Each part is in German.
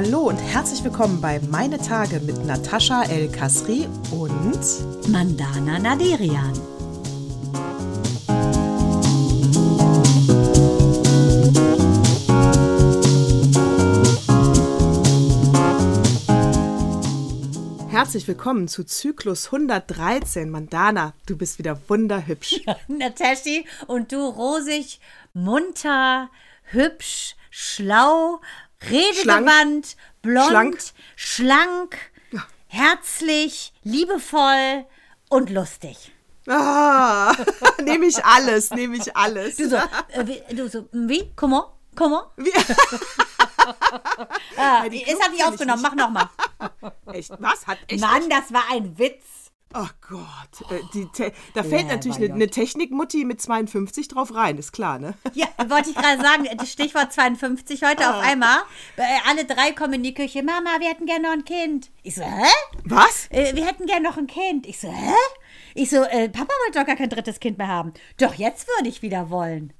Hallo und herzlich willkommen bei Meine Tage mit Natascha El Kasri und Mandana Naderian. Herzlich willkommen zu Zyklus 113. Mandana, du bist wieder wunderhübsch. Nataschi und du rosig, munter, hübsch, schlau, redegewandt, blond, Schlank. schlank, herzlich, liebevoll und lustig. Ah, nehme ich alles, nehme ich alles. Du so, äh, wie, du so, wie? Comment? Comment? Wie, Ah, die es Knopf hat nicht aufgenommen, mach nochmal. echt, was? Hat echt. Mann, das war ein Witz. Oh Gott. Äh, die Te da fällt Lieber natürlich eine, eine Technikmutti mit 52 drauf rein, ist klar, ne? Ja, wollte ich gerade sagen, das Stichwort 52 heute auf einmal. Äh, Alle drei kommen in die Küche. Mama, wir hätten gerne noch ein Kind. Ich so, hä? Was? Äh, wir hätten gerne noch ein Kind. Ich so, hä? Ich so, äh, Papa wollte doch gar kein drittes Kind mehr haben. Doch, jetzt würde ich wieder wollen.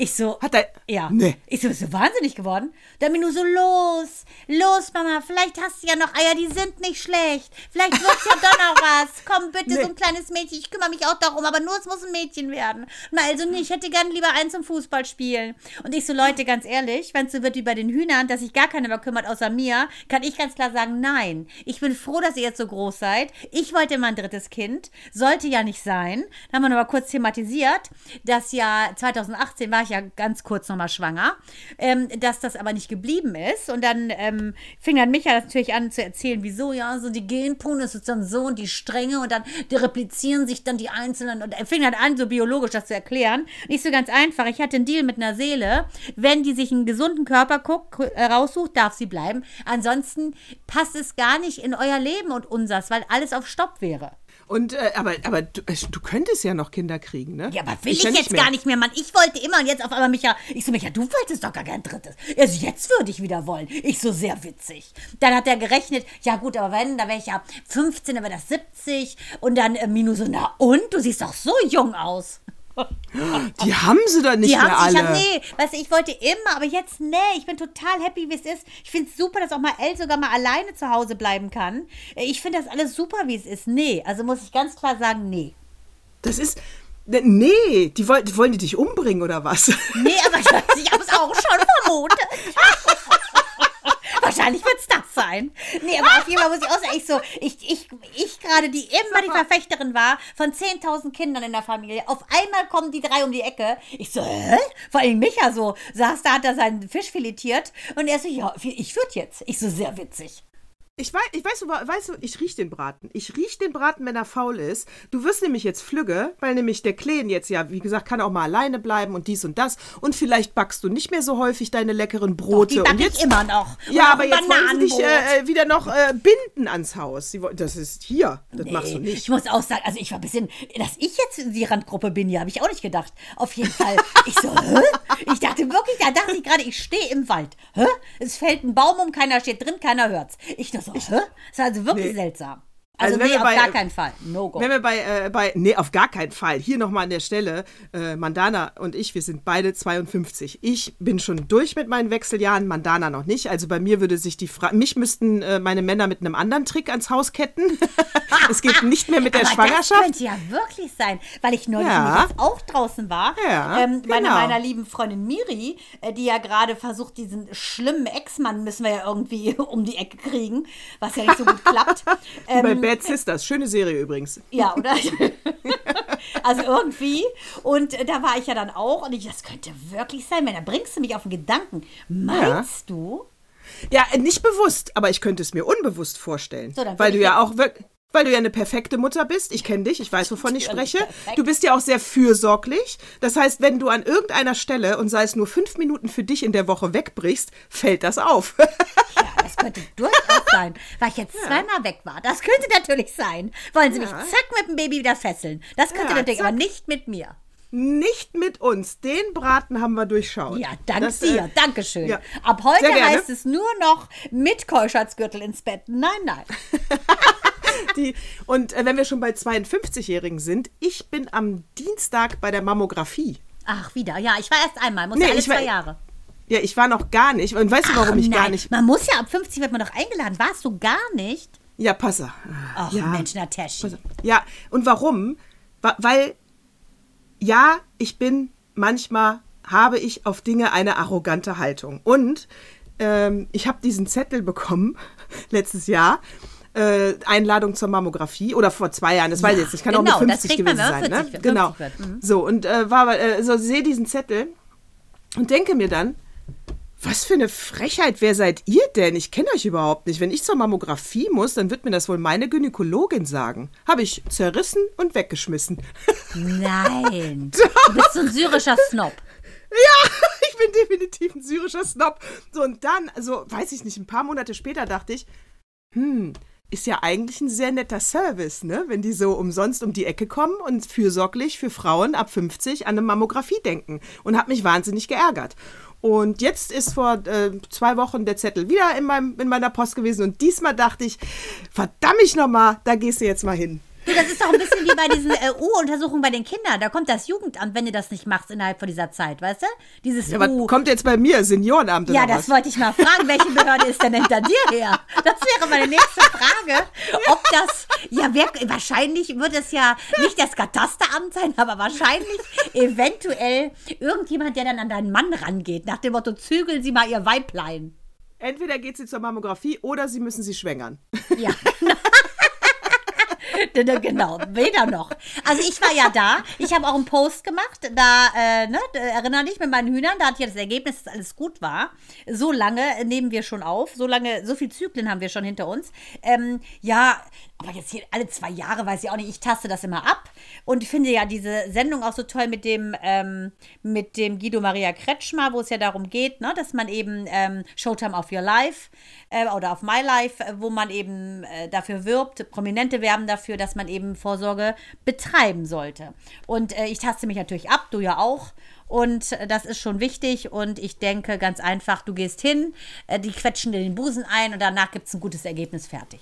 Ich so, Hat er. ja. Nee. Ich so, bist du wahnsinnig geworden? Dann bin ich nur so, los, los, Mama, vielleicht hast du ja noch Eier, die sind nicht schlecht. Vielleicht wird's ja doch noch was. Komm, bitte, Nee. so ein kleines Mädchen, ich kümmere mich auch darum, aber nur es muss ein Mädchen werden. Na, also nee, ich hätte gern lieber eins zum Fußball spielen. Und ich so, Leute, ganz ehrlich, wenn es so wird wie bei den Hühnern, dass sich gar keiner mehr kümmert außer mir, kann ich ganz klar sagen, nein. Ich bin froh, dass ihr jetzt so groß seid. Ich wollte immer ein drittes Kind. Sollte ja nicht sein. Dann haben wir noch mal kurz thematisiert, dass ja 2018 war ich ja ganz kurz noch mal schwanger, ähm, dass das aber nicht geblieben ist. Und dann ähm, fing dann Micha natürlich an zu erzählen, wieso, ja, so die Genpone ist dann so und die Stränge und dann die replizieren sich dann die Einzelnen und er fing dann an, so biologisch das zu erklären. Nicht so ganz einfach. Ich hatte einen Deal mit einer Seele. Wenn die sich einen gesunden Körper guckt, äh, raussucht, darf sie bleiben. Ansonsten passt es gar nicht in euer Leben und unsers, weil alles auf Stopp wäre. Und, äh, aber, aber du, äh, du könntest ja noch Kinder kriegen, ne? Ja, aber will ich, ja jetzt mehr. gar nicht mehr, Mann. Ich wollte immer und jetzt auf einmal Micha. Ich so, Micha, du wolltest doch gar kein drittes. Also jetzt würde ich wieder wollen. Ich so, sehr witzig. Dann hat er gerechnet, ja gut, aber wenn, da wäre ich ja 15, dann wäre das 70. Und dann äh, Minu so, na und? Du siehst doch so jung aus. Die haben sie doch nicht Die mehr haben sich, alle. ich hab, nee, weißt du, ich wollte immer, aber jetzt, nee, ich bin total happy, wie es ist. Ich finde es super, dass auch mal El sogar mal alleine zu Hause bleiben kann. Äh, Ich finde das alles super, wie es ist. Nee, also muss ich ganz klar sagen, nee. Das ist. ne, Nee, die wollen, die wollen die dich umbringen oder was? Nee, aber ich, ich habe es auch schon vermutet. Wahrscheinlich wird es das sein. Nee, aber auf jeden Fall muss ich auch sagen, ich so, ich, ich, ich gerade, die immer die Verfechterin war von 10.000 Kindern in der Familie, auf einmal kommen die drei um die Ecke. Ich so, hä? Vor allem Micha so, saß da, hat er seinen Fisch filetiert und er so, ja, ich würde jetzt. Ich so, sehr witzig. Ich weiß, ich weiß, weißt du, ich riech den Braten. Ich riech den Braten, wenn er faul ist. Du wirst nämlich jetzt flügge, weil nämlich der Kleen jetzt ja, wie gesagt, kann auch mal alleine bleiben und dies und das. Und vielleicht backst du nicht mehr so häufig deine leckeren Brote. Die und jetzt, ich immer noch. Ja, Und auch aber jetzt wollen sie dich äh, wieder noch äh, binden ans Haus. Sie, das ist hier. Das machst du Nee, nicht. Ich muss auch sagen, also ich war ein bisschen, dass ich jetzt in die Randgruppe bin, ja, habe ich auch nicht gedacht. Auf jeden Fall. Ich so, hä? Ich dachte wirklich, da dachte ich gerade, ich stehe im Wald. Hä? Es fällt ein Baum um, keiner steht drin, keiner hört's. Ich nur so, hä? Das war also wirklich Nee. seltsam. Also, Also wenn nee, auf bei- gar keinen Fall. No go. Wenn wir bei, äh, bei, nee, auf gar keinen Fall. Hier nochmal an der Stelle, äh, Mandana und ich, wir sind beide 52. Ich bin schon durch mit meinen Wechseljahren, Mandana noch nicht. Also bei mir würde sich die Frage, mich müssten äh, meine Männer mit einem anderen Trick ans Haus ketten. es geht nicht mehr mit der Aber Schwangerschaft. Das könnte ja wirklich sein, weil ich neulich Ja. auch draußen war. Ja, ähm, meine, genau. meiner lieben Freundin Miri, äh, die ja gerade versucht, diesen schlimmen Ex-Mann müssen wir ja irgendwie um die Ecke kriegen, was ja nicht so gut klappt. Ähm, Bad Sisters. Schöne Serie übrigens. Ja, oder? also irgendwie. Und äh, da war ich ja dann auch. Und ich, das könnte wirklich sein. Wenn, da bringst du mich auf den Gedanken. Meinst du? Ja, nicht bewusst, aber ich könnte es mir unbewusst vorstellen. So, weil du ja auch wirklich. Weil du ja eine perfekte Mutter bist. Ich kenne dich, ich weiß, wovon ich spreche. Du bist ja auch sehr fürsorglich. Das heißt, wenn du an irgendeiner Stelle und sei es nur fünf Minuten für dich in der Woche wegbrichst, fällt das auf. Ja, das könnte durchaus sein. Weil ich jetzt zweimal weg war. Das könnte natürlich sein. Wollen sie mich Ja. zack mit dem Baby wieder fesseln? Das könnte Ja, natürlich, zack. aber nicht mit mir. Nicht mit uns. Den Braten haben wir durchschaut. Ja, dank Das, äh, dir. Dankeschön. ja. Ab heute heißt es nur noch mit Keuschheitsgürtel ins Bett. Nein, nein. Die, und äh, wenn wir schon bei 52-Jährigen sind, ich bin am Dienstag bei der Mammographie. Ach, wieder. Ja, ich war erst einmal. Muss Nee, ja alle ich war- zwei Jahre. Ja, ich war noch gar nicht. Und weißt du, warum Ach, ich gar nein. nicht. Man muss ja ab 50 wird man doch eingeladen. Warst du gar nicht? Ja, passe. Ach ja. Mensch, Natascha. Ja, und warum? Wa- Weil, ja, ich bin manchmal, habe ich auf Dinge eine arrogante Haltung. Und ähm, ich habe diesen Zettel bekommen letztes Jahr. Äh, Einladung zur Mammographie oder vor zwei Jahren, das weiß ich jetzt nicht, kann genau, auch mit das 50 kriegt man, gewesen man sein. 40 ne? Genau. 50 wird, mhm. So, und äh, war, äh, so sehe diesen Zettel und denke mir dann, was für eine Frechheit, wer seid ihr denn? Ich kenne euch überhaupt nicht. Wenn ich zur Mammographie muss, dann wird mir das wohl meine Gynäkologin sagen. Habe ich zerrissen und weggeschmissen. Nein. Du bist so ein syrischer Snob. Ja, ich bin definitiv ein syrischer Snob. So, und dann, also, weiß ich nicht, ein paar Monate später dachte ich, hm, ist ja eigentlich ein sehr netter Service, ne? Wenn die so umsonst um die Ecke kommen und fürsorglich für Frauen ab 50 an eine Mammographie denken. Und hat mich wahnsinnig geärgert. Und jetzt ist vor äh, zwei Wochen der Zettel wieder in, meinem, in meiner Post gewesen. Und diesmal dachte ich, verdammt nochmal, da gehst du jetzt mal hin. Das ist doch ein bisschen wie bei diesen äh, U-Untersuchungen bei den Kindern. Da kommt das Jugendamt, wenn du das nicht machst innerhalb von dieser Zeit, weißt du? Dieses Ja, U. kommt jetzt bei mir? Seniorenamt Ja, das was? wollte ich mal fragen. Welche Behörde ist denn hinter dir her? Das wäre meine nächste Frage. Ob das, ja, wer, wahrscheinlich wird es ja nicht das Katasteramt sein, aber wahrscheinlich eventuell irgendjemand, der dann an deinen Mann rangeht, nach dem Motto, zügeln Sie mal Ihr Weiblein. Entweder geht sie zur Mammographie oder sie müssen sie schwängern. Ja. genau, weder noch. Also ich war ja da, ich habe auch einen Post gemacht, da, äh, ne, da erinnere dich mit meinen Hühnern, da hat ja das Ergebnis, dass alles gut war. So lange nehmen wir schon auf, so lange, so viel Zyklen haben wir schon hinter uns. Ähm, ja, aber jetzt hier alle zwei Jahre, weiß ich auch nicht, ich taste das immer ab und finde ja diese Sendung auch so toll mit dem, ähm, mit dem Guido Maria Kretschmer, wo es ja darum geht, ne, dass man eben ähm, Showtime of Your Life äh, oder auf My Life, äh, wo man eben äh, dafür wirbt, Prominente werben dafür, dass man eben Vorsorge betreiben sollte. Und äh, ich taste mich natürlich ab, du ja auch. Und äh, das ist schon wichtig. Und ich denke ganz einfach, du gehst hin, die quetschen dir den Busen ein und danach gibt es ein gutes Ergebnis fertig.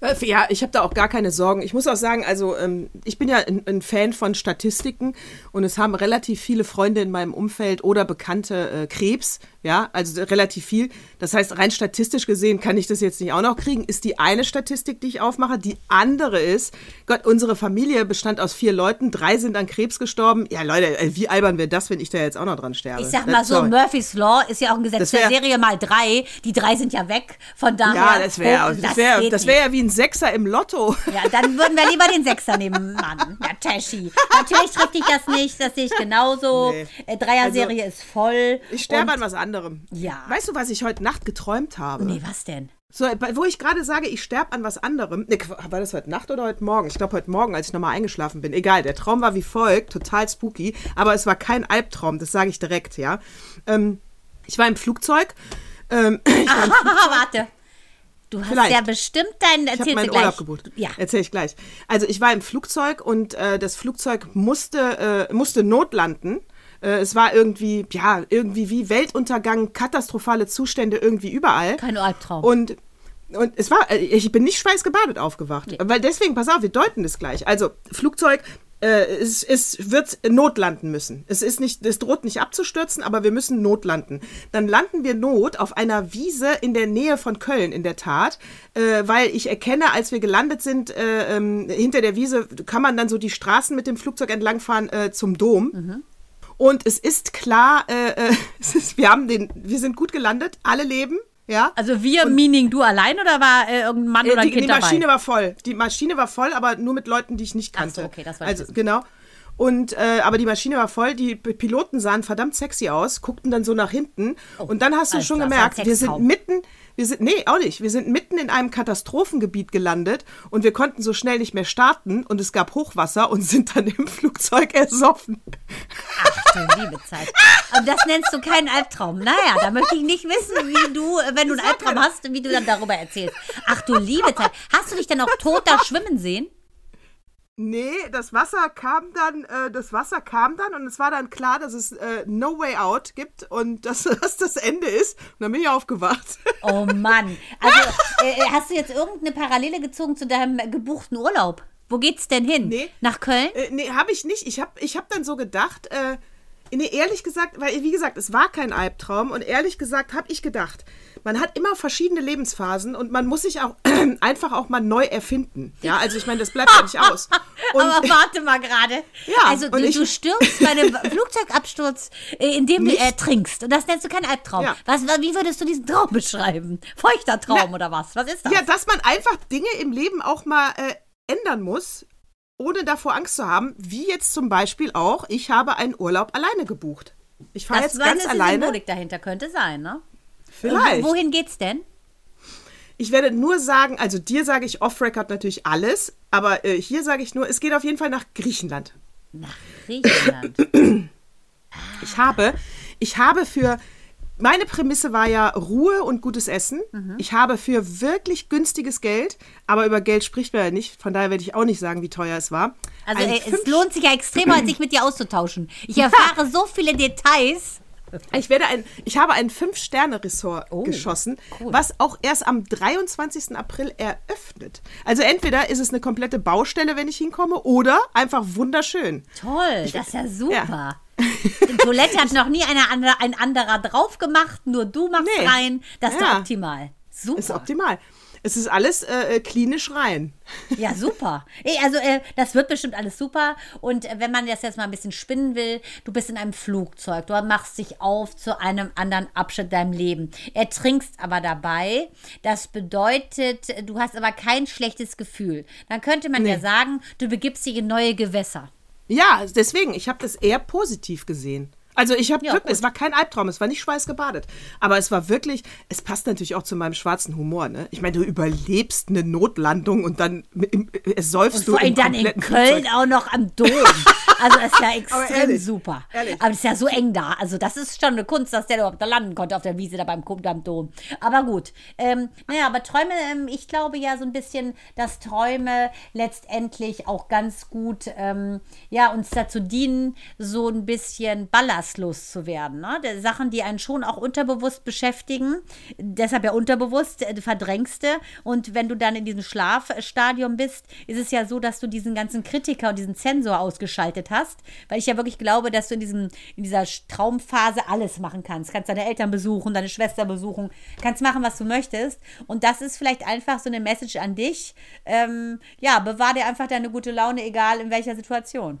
Äh, Ja, ich habe da auch gar keine Sorgen. Ich muss auch sagen, also ähm, ich bin ja ein, ein Fan von Statistiken und es haben relativ viele Freunde in meinem Umfeld oder Bekannte äh, Krebs, ja, also relativ viel. Das heißt, rein statistisch gesehen kann ich das jetzt nicht auch noch kriegen. Ist die eine Statistik, die ich aufmache. Die andere ist, Gott, unsere Familie bestand aus vier Leuten, drei sind an Krebs gestorben. Ja, Leute, äh, wie albern wäre das, wenn ich da jetzt auch noch dran sterbe? Ich sag Äh, mal so, sorry. Murphy's Law ist ja auch ein Gesetz Das der wär- Serie mal drei. Die drei sind ja weg. Von daher. Ja, das wäre oh, das wär, das wär ja wie ein Sechser im Lotto. Ja, dann würden wir lieber den Sechser nehmen, Mann. Ja, Tashi. Natürlich trifft dich das nicht, das sehe ich genauso. Nee. Äh, Dreier-Serie ist voll. Ich sterbe an was anderem. Ja. Weißt du, was ich heute Nacht geträumt habe? Nee, was denn? So, bei- wo ich gerade sage, ich sterbe an was anderem. Ne, war das heute Nacht oder heute Morgen? Ich glaube heute Morgen, als ich nochmal eingeschlafen bin. Egal, der Traum war wie folgt, total spooky, aber es war kein Albtraum, das sage ich direkt, ja. Ähm, ich war im Flugzeug. Ähm, Haha, warte. Du hast Vielleicht. ja bestimmt deinen ich habe erzählst meinen gleich. Urlaub gebucht. Ja. Erzähle ich gleich. Also ich war im Flugzeug und äh, das Flugzeug musste, äh, musste notlanden. Äh, es war irgendwie, ja, irgendwie wie Weltuntergang, katastrophale Zustände irgendwie überall. Kein Albtraum. Und, und es war, äh, ich bin nicht schweißgebadet aufgewacht. Weil deswegen, pass auf, wir deuten das gleich. Also, Flugzeug, es, es wird notlanden müssen. Es ist nicht, es droht nicht abzustürzen, aber wir müssen notlanden. Dann landen wir not auf einer Wiese in der Nähe von Köln, in der Tat, äh, weil ich erkenne, als wir gelandet sind, äh, ähm, hinter der Wiese kann man dann so die Straßen mit dem Flugzeug entlangfahren äh, zum Dom. Und es ist klar, äh, äh, es ist, wir haben den, wir sind gut gelandet, alle leben, ja. Also wir, meaning du allein oder war äh, irgendein Mann oder Äh, ein die, Kind die dabei? Maschine war voll. Die Maschine war voll, aber nur mit Leuten, die ich nicht Ach kannte. so, okay, das ich Also wissen. genau. Und äh, aber die Maschine war voll. Die Piloten sahen verdammt sexy aus, guckten dann so nach hinten und dann hast du schon klar, gemerkt, wir sind mitten, wir sind nee auch nicht, wir sind mitten in einem Katastrophengebiet gelandet und wir konnten so schnell nicht mehr starten und es gab Hochwasser und sind dann im Flugzeug ersoffen. Ach du liebe Zeit. Und das nennst du keinen Albtraum. Naja, da möchte ich nicht wissen, wie du, wenn du einen Albtraum hast, wie du dann darüber erzählst. Ach du liebe Zeit. Hast du dich dann auch tot da schwimmen sehen? Nee, das Wasser kam dann, äh, das Wasser kam dann und es war dann klar, dass es äh, No Way Out gibt und dass das das Ende ist. Und dann bin ich aufgewacht. Oh Mann. Also, äh, hast du jetzt irgendeine Parallele gezogen zu deinem gebuchten Urlaub? Wo geht's denn hin? Nee. Nach Köln? Äh, nee, habe ich nicht. Ich habe ich hab dann so gedacht, äh, Nee, ehrlich gesagt, weil, wie gesagt, es war kein Albtraum und ehrlich gesagt habe ich gedacht, man hat immer verschiedene Lebensphasen und man muss sich auch einfach auch mal neu erfinden. Ja, also ich meine, das bleibt ja nicht aus. Und Aber warte mal gerade. Ja, also du, ich- du stirbst bei einem Flugzeugabsturz, äh, indem du ertrinkst. Und das nennst du keinen Albtraum. Ja. Was, wie würdest du diesen Traum beschreiben? Feuchter Traum oder was? Was ist das? ja, dass man einfach Dinge im Leben auch mal äh, ändern muss, ohne davor Angst zu haben, wie jetzt zum Beispiel auch, ich habe einen Urlaub alleine gebucht. Ich fahre das jetzt ganz eine alleine. Symbolik dahinter könnte sein, ne? Vielleicht. Wo- Wohin geht's denn? Ich werde nur sagen, also dir sage ich off-record natürlich alles, aber äh, hier sage ich nur, es geht auf jeden Fall nach Griechenland. Nach Griechenland. Ich habe, ich habe für, meine Prämisse war ja Ruhe und gutes Essen. Mhm. Ich habe für wirklich günstiges Geld, aber über Geld spricht man ja nicht, von daher werde ich auch nicht sagen, wie teuer es war. Also äh, es lohnt sich ja extrem, sich mit dir auszutauschen. Ich erfahre so viele Details. Ich werde ein, ich habe ein Fünf-Sterne-Ressort Oh, geschossen, cool. was auch erst am 23. April eröffnet. Also entweder ist es eine komplette Baustelle, wenn ich hinkomme, oder einfach wunderschön. Toll, das ist ja super. Die Toilette hat noch nie eine ein anderer drauf gemacht, nur du machst Nee. rein. Das ist Ja. optimal. Super. Ist optimal. Es ist alles äh, klinisch rein. Ja, super. Ey, Also, äh, das wird bestimmt alles super. Und äh, wenn man das jetzt mal ein bisschen spinnen will, du bist in einem Flugzeug, du machst dich auf zu einem anderen Abschnitt deinem Leben. Ertrinkst aber dabei. Das bedeutet, du hast aber kein schlechtes Gefühl. Dann könnte man ja sagen, du begibst dich in neue Gewässer. Ja, deswegen, ich habe das eher positiv gesehen. Also ich habe Ja, wirklich, gut. es war kein Albtraum, es war nicht schweißgebadet. Aber es war wirklich, es passt natürlich auch zu meinem schwarzen Humor, ne? Ich meine, du überlebst eine Notlandung und dann im- ersäufst Und du vor allem im dann in Köln Flugzeug. auch noch am Dom. Also das ist ja extrem ehrlich, super. ehrlich. Aber es ist ja so eng da. Also das ist schon eine Kunst, dass der überhaupt da landen konnte auf der Wiese da beim, beim Dom. Aber gut. Ähm, naja, aber Träume, ähm, ich glaube ja so ein bisschen, dass Träume letztendlich auch ganz gut ähm, ja, uns dazu dienen, so ein bisschen ballastlos zu werden. Ne? Sachen, die einen schon auch unterbewusst beschäftigen. Deshalb ja unterbewusst, äh, du verdrängst du. Und wenn du dann in diesem Schlafstadium bist, ist es ja so, dass du diesen ganzen Kritiker und diesen Sensor ausgeschaltet hast. Weil ich ja wirklich glaube, dass du in, diesem, in dieser Traumphase alles machen kannst. Kannst deine Eltern besuchen, deine Schwester besuchen, kannst machen, was du möchtest. Und das ist vielleicht einfach so eine Message an dich. Ähm, ja, bewahr dir einfach deine gute Laune, egal in welcher Situation.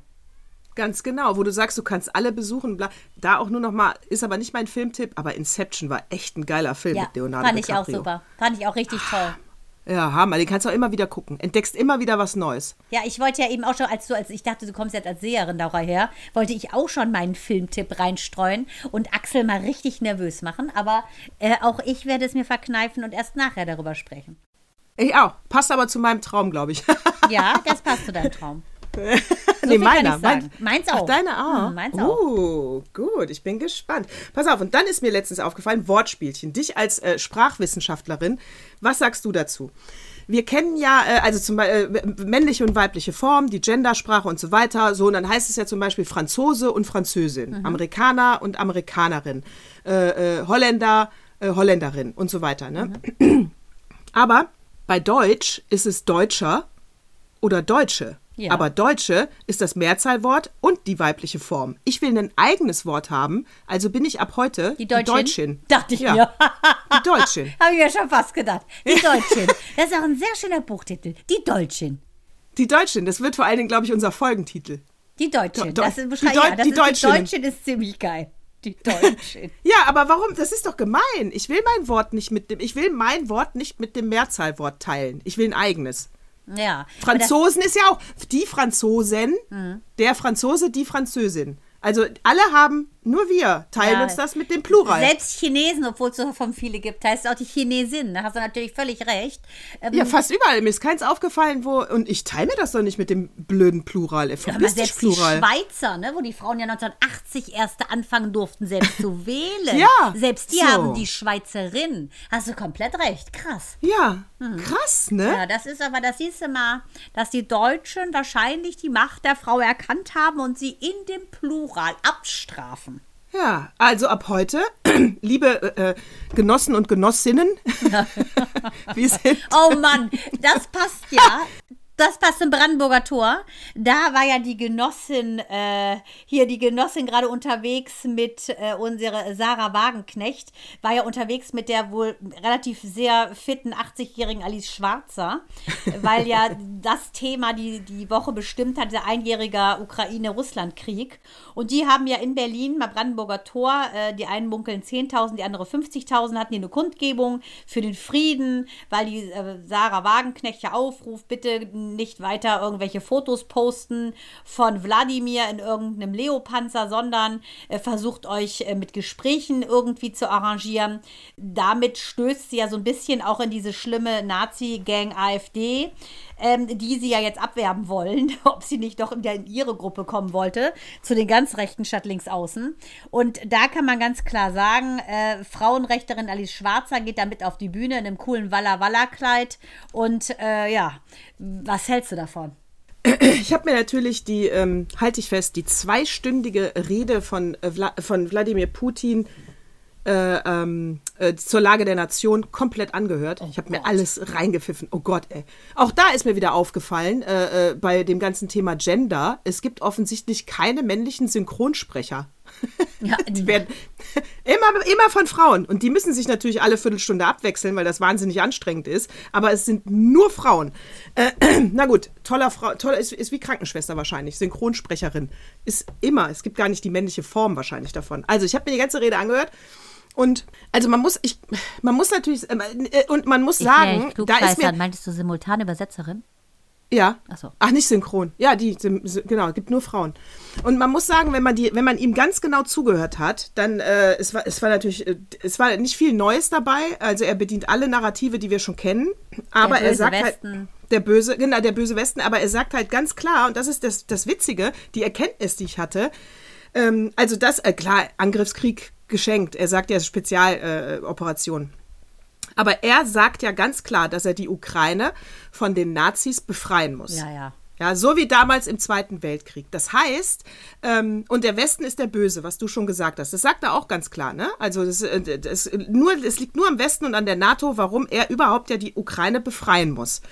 Ganz genau, wo du sagst, du kannst alle besuchen. Bla. Da auch nur noch mal, ist aber nicht mein Filmtipp, aber Inception war echt ein geiler Film Ja, mit Leonardo fand ich auch DiCaprio. super. Fand ich auch richtig toll. Ja, Hammer, den kannst du auch immer wieder gucken. Entdeckst immer wieder was Neues. Ja, ich wollte ja eben auch schon, als du, als ich dachte, du kommst jetzt als Seherin daher, wollte ich auch schon meinen Filmtipp reinstreuen und Axel mal richtig nervös machen. Aber äh, auch ich werde es mir verkneifen und erst nachher darüber sprechen. Ich auch. Passt aber zu meinem Traum, glaube ich. Ja, das passt zu deinem Traum. nee, viel kann meiner. sagen. Meins auch. Ach, deiner auch. Hm, meins auch. Uh, gut, ich bin gespannt. Pass auf, und dann ist mir letztens aufgefallen, Wortspielchen. Dich als äh, Sprachwissenschaftlerin, was sagst du dazu? Wir kennen ja, äh, also zum Beispiel äh, männliche und weibliche Form, die Gendersprache und so weiter. So, und dann heißt es ja zum Beispiel Franzose und Französin, Mhm. Amerikaner und Amerikanerin, äh, äh, Holländer, äh, Holländerin und so weiter. Ne? Mhm. Aber bei Deutsch ist es Deutscher oder Deutsche. Ja. Aber Deutsche ist das Mehrzahlwort und die weibliche Form. Ich will ein eigenes Wort haben, also bin ich ab heute Die Deutschin? Deutschin. Dachte ich ja. mir. Die Deutschin. Habe ich mir schon fast gedacht. Die Deutschin. Das ist auch ein sehr schöner Buchtitel. Die Deutschin. Die Deutschin, das wird vor allen Dingen, glaube ich, unser Folgentitel. Die Deutschin. Do- das ist, die Deu- ja, das die ist, Deutschinnen. Die Deutschin ist ziemlich geil. Die Deutschin. Ja, aber warum? Das ist doch gemein. Ich will mein Wort nicht mit dem, ich will mein Wort nicht mit dem Mehrzahlwort teilen. Ich will ein eigenes. Ja. Franzosen ist ja auch die Franzosen, Mhm. der Franzose, die Französin. Also alle haben, nur wir teilen Ja. uns das mit dem Plural. Selbst Chinesen, obwohl es davon viele gibt, heißt es auch die Chinesin. Da hast du natürlich völlig recht. Ähm, Ja, fast überall. Mir ist keins aufgefallen, wo. Und ich teile mir das doch nicht mit dem blöden Plural. aber Verpiss dich, selbst die Plural. Schweizer, ne, wo die Frauen ja 1980 erst anfangen durften, selbst zu wählen. Ja, Selbst die so. haben die Schweizerin. Hast du komplett recht. Krass. Ja, krass, ne? Ja, das ist aber, das siehst du mal, dass die Deutschen wahrscheinlich die Macht der Frau erkannt haben und sie in dem Plural abstrafen. Ja, also ab heute, liebe äh, Genossen und Genossinnen, wir sind. Oh Mann, das passt ja. Das passt zum Brandenburger Tor. Da war ja die Genossin, äh, hier die Genossin gerade unterwegs mit äh, unserer Sarah Wagenknecht, war ja unterwegs mit der wohl relativ sehr fitten 80-jährigen Alice Schwarzer, weil ja das Thema die, die Woche bestimmt hat, der einjährige Ukraine-Russland-Krieg. Und die haben ja in Berlin, beim Brandenburger Tor, äh, die einen munkeln 10.000, die andere 50.000, hatten die eine Kundgebung für den Frieden, weil die äh, Sarah Wagenknecht ja aufruft, bitte nicht weiter irgendwelche Fotos posten von Wladimir in irgendeinem Leopanzer, sondern äh, versucht euch äh, mit Gesprächen irgendwie zu arrangieren. Damit stößt sie ja so ein bisschen auch in diese schlimme Nazi-Gang AfD, ähm, die sie ja jetzt abwerben wollen, ob sie nicht doch wieder in ihre Gruppe kommen wollte, zu den ganz rechten statt links außen. Und da kann man ganz klar sagen, äh, Frauenrechterin Alice Schwarzer geht damit auf die Bühne in einem coolen Walla Walla Kleid und äh, ja, was hältst du davon? Ich habe mir natürlich die, ähm, halte ich fest, die zweistündige Rede von, äh, Vla von Wladimir Putin äh, ähm, äh, zur Lage der Nation komplett angehört. Oh ich habe mir alles reingepfiffen. Oh Gott, ey. Auch da ist mir wieder aufgefallen, äh, äh bei dem ganzen Thema Gender, es gibt offensichtlich keine männlichen Synchronsprecher. Ja, die werden immer, immer von Frauen. Und die müssen sich natürlich alle Viertelstunde abwechseln, weil das wahnsinnig anstrengend ist. Aber es sind nur Frauen. Äh, na gut, toller Frau, toller ist, ist wie Krankenschwester wahrscheinlich. Synchronsprecherin. Ist immer. Es gibt gar nicht die männliche Form wahrscheinlich davon. Also, ich habe mir die ganze Rede angehört. Und also man muss, ich, man muss natürlich, äh, und man muss sagen, ich, da ist mir. Meintest du simultane Übersetzerin? Ja. Ach so. Ach, nicht synchron. Ja, die, genau, gibt nur Frauen. Und man muss sagen, wenn man die, wenn man ihm ganz genau zugehört hat, dann, äh, es war, es war natürlich, äh, es war nicht viel Neues dabei. Also er bedient alle Narrative, die wir schon kennen. Aber er sagt halt Westen. halt, der böse, genau, der böse Westen, aber er sagt halt ganz klar, und das ist das, das Witzige, die Erkenntnis, die ich hatte, ähm, also das, äh, klar, Angriffskrieg geschenkt. Er sagt ja Spezialoperation. Aber er sagt ja ganz klar, dass er die Ukraine von den Nazis befreien muss. Ja, ja. Ja, so wie damals im Zweiten Weltkrieg. Das heißt, ähm, und der Westen ist der Böse, was du schon gesagt hast. Das sagt er auch ganz klar, ne? Also das, äh, das, nur, es liegt nur am Westen und an der NATO, warum er überhaupt ja die Ukraine befreien muss.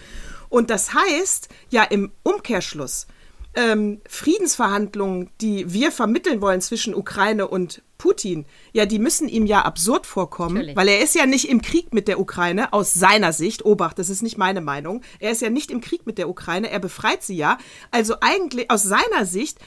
Und das heißt, ja, im Umkehrschluss, ähm, Friedensverhandlungen, die wir vermitteln wollen zwischen Ukraine und Putin, ja, die müssen ihm ja absurd vorkommen, Natürlich. weil er ist ja nicht im Krieg mit der Ukraine, aus seiner Sicht, Obacht, das ist nicht meine Meinung, er ist ja nicht im Krieg mit der Ukraine, er befreit sie ja. Also eigentlich aus seiner Sicht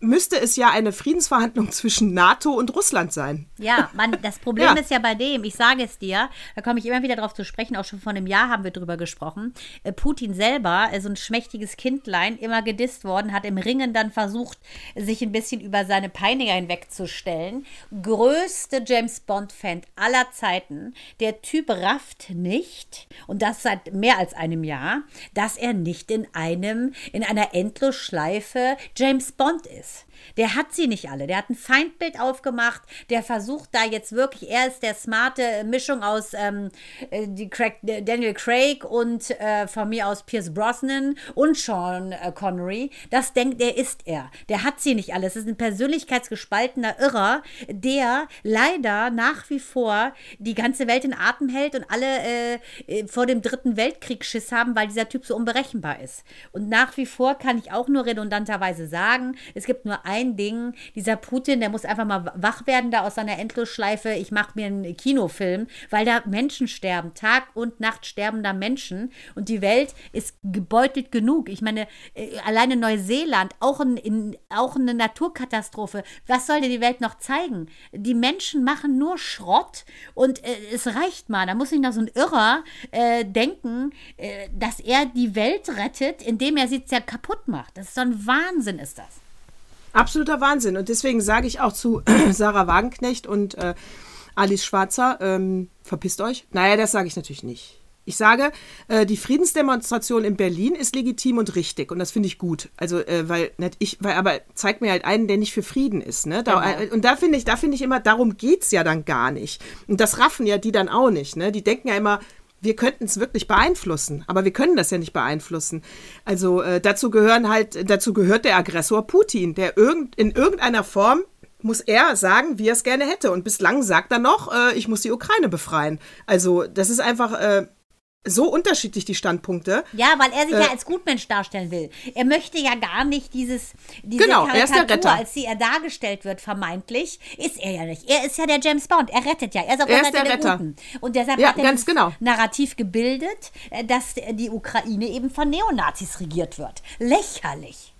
müsste es ja eine Friedensverhandlung zwischen NATO und Russland sein. Ja, man, das Problem ja. ist ja bei dem, ich sage es dir, da komme ich immer wieder darauf zu sprechen, auch schon vor einem Jahr haben wir drüber gesprochen. Äh, Putin selber, so ein schmächtiges Kindlein, immer gedisst worden, hat im Ringen dann versucht, sich ein bisschen über seine Peiniger hinwegzustellen. Größte James Bond-Fan aller Zeiten. Der Typ rafft nicht, und das seit mehr als einem Jahr, dass er nicht in einem, in einer Endlosschleife James Bond ist. Der hat sie nicht alle. Der hat ein Feindbild aufgemacht. Der versucht da jetzt wirklich, er ist der smarte Mischung aus ähm, äh, die Craig, Daniel Craig und äh, von mir aus Pierce Brosnan und Sean äh, Connery. Das denkt er, ist er. Der hat sie nicht alle. Es ist ein persönlichkeitsgespaltener Irrer, der leider nach wie vor die ganze Welt in Atem hält und alle äh, äh, vor dem dritten Weltkrieg Schiss haben, weil dieser Typ so unberechenbar ist. Und nach wie vor kann ich auch nur redundanterweise sagen, es gibt nur ein Ding, dieser Putin, der muss einfach mal wach werden da aus seiner Endlosschleife, ich mache mir einen Kinofilm, weil da Menschen sterben, Tag und Nacht sterben da Menschen und die Welt ist gebeutelt genug. Ich meine, äh, alleine Neuseeland, auch, ein, in, auch eine Naturkatastrophe. Was soll dir die Welt noch zeigen? Die Menschen machen nur Schrott und äh, es reicht mal. Da muss sich noch so ein Irrer äh, denken, äh, dass er die Welt rettet, indem er sie ja kaputt macht. Das ist so ein Wahnsinn, ist das. Absoluter Wahnsinn. Und deswegen sage ich auch zu Sarah Wagenknecht und äh, Alice Schwarzer, ähm, verpisst euch. Naja, das sage ich natürlich nicht. Ich sage, äh, die Friedensdemonstration in Berlin ist legitim und richtig und das finde ich gut. Also, äh, weil nicht ich, weil aber zeigt mir halt einen, der nicht für Frieden ist. Ne? Da, genau. äh, und da finde ich, da finde ich immer, darum geht es ja dann gar nicht. Und das raffen ja die dann auch nicht. Ne? Die denken ja immer, wir könnten es wirklich beeinflussen, aber wir können das ja nicht beeinflussen. Also äh, dazu gehören halt, dazu gehört der Aggressor Putin, der irgend, in irgendeiner Form muss er sagen, wie er es gerne hätte. Und bislang sagt er noch, äh, ich muss die Ukraine befreien. Also das ist einfach, äh, so unterschiedlich die Standpunkte. Ja, weil er sich Äh, ja als Gutmensch darstellen will. Er möchte ja gar nicht dieses, diese Genau, er ist der Karikatur, Retter. als sie er dargestellt wird, vermeintlich, ist er ja nicht. Er ist ja der James Bond. Er rettet ja. Er ist auf Er der Seite der Retter. Guten. Und deshalb Ja, hat er ganz genau. Narrativ gebildet, äh, dass die Ukraine eben von Neonazis regiert wird. Lächerlich.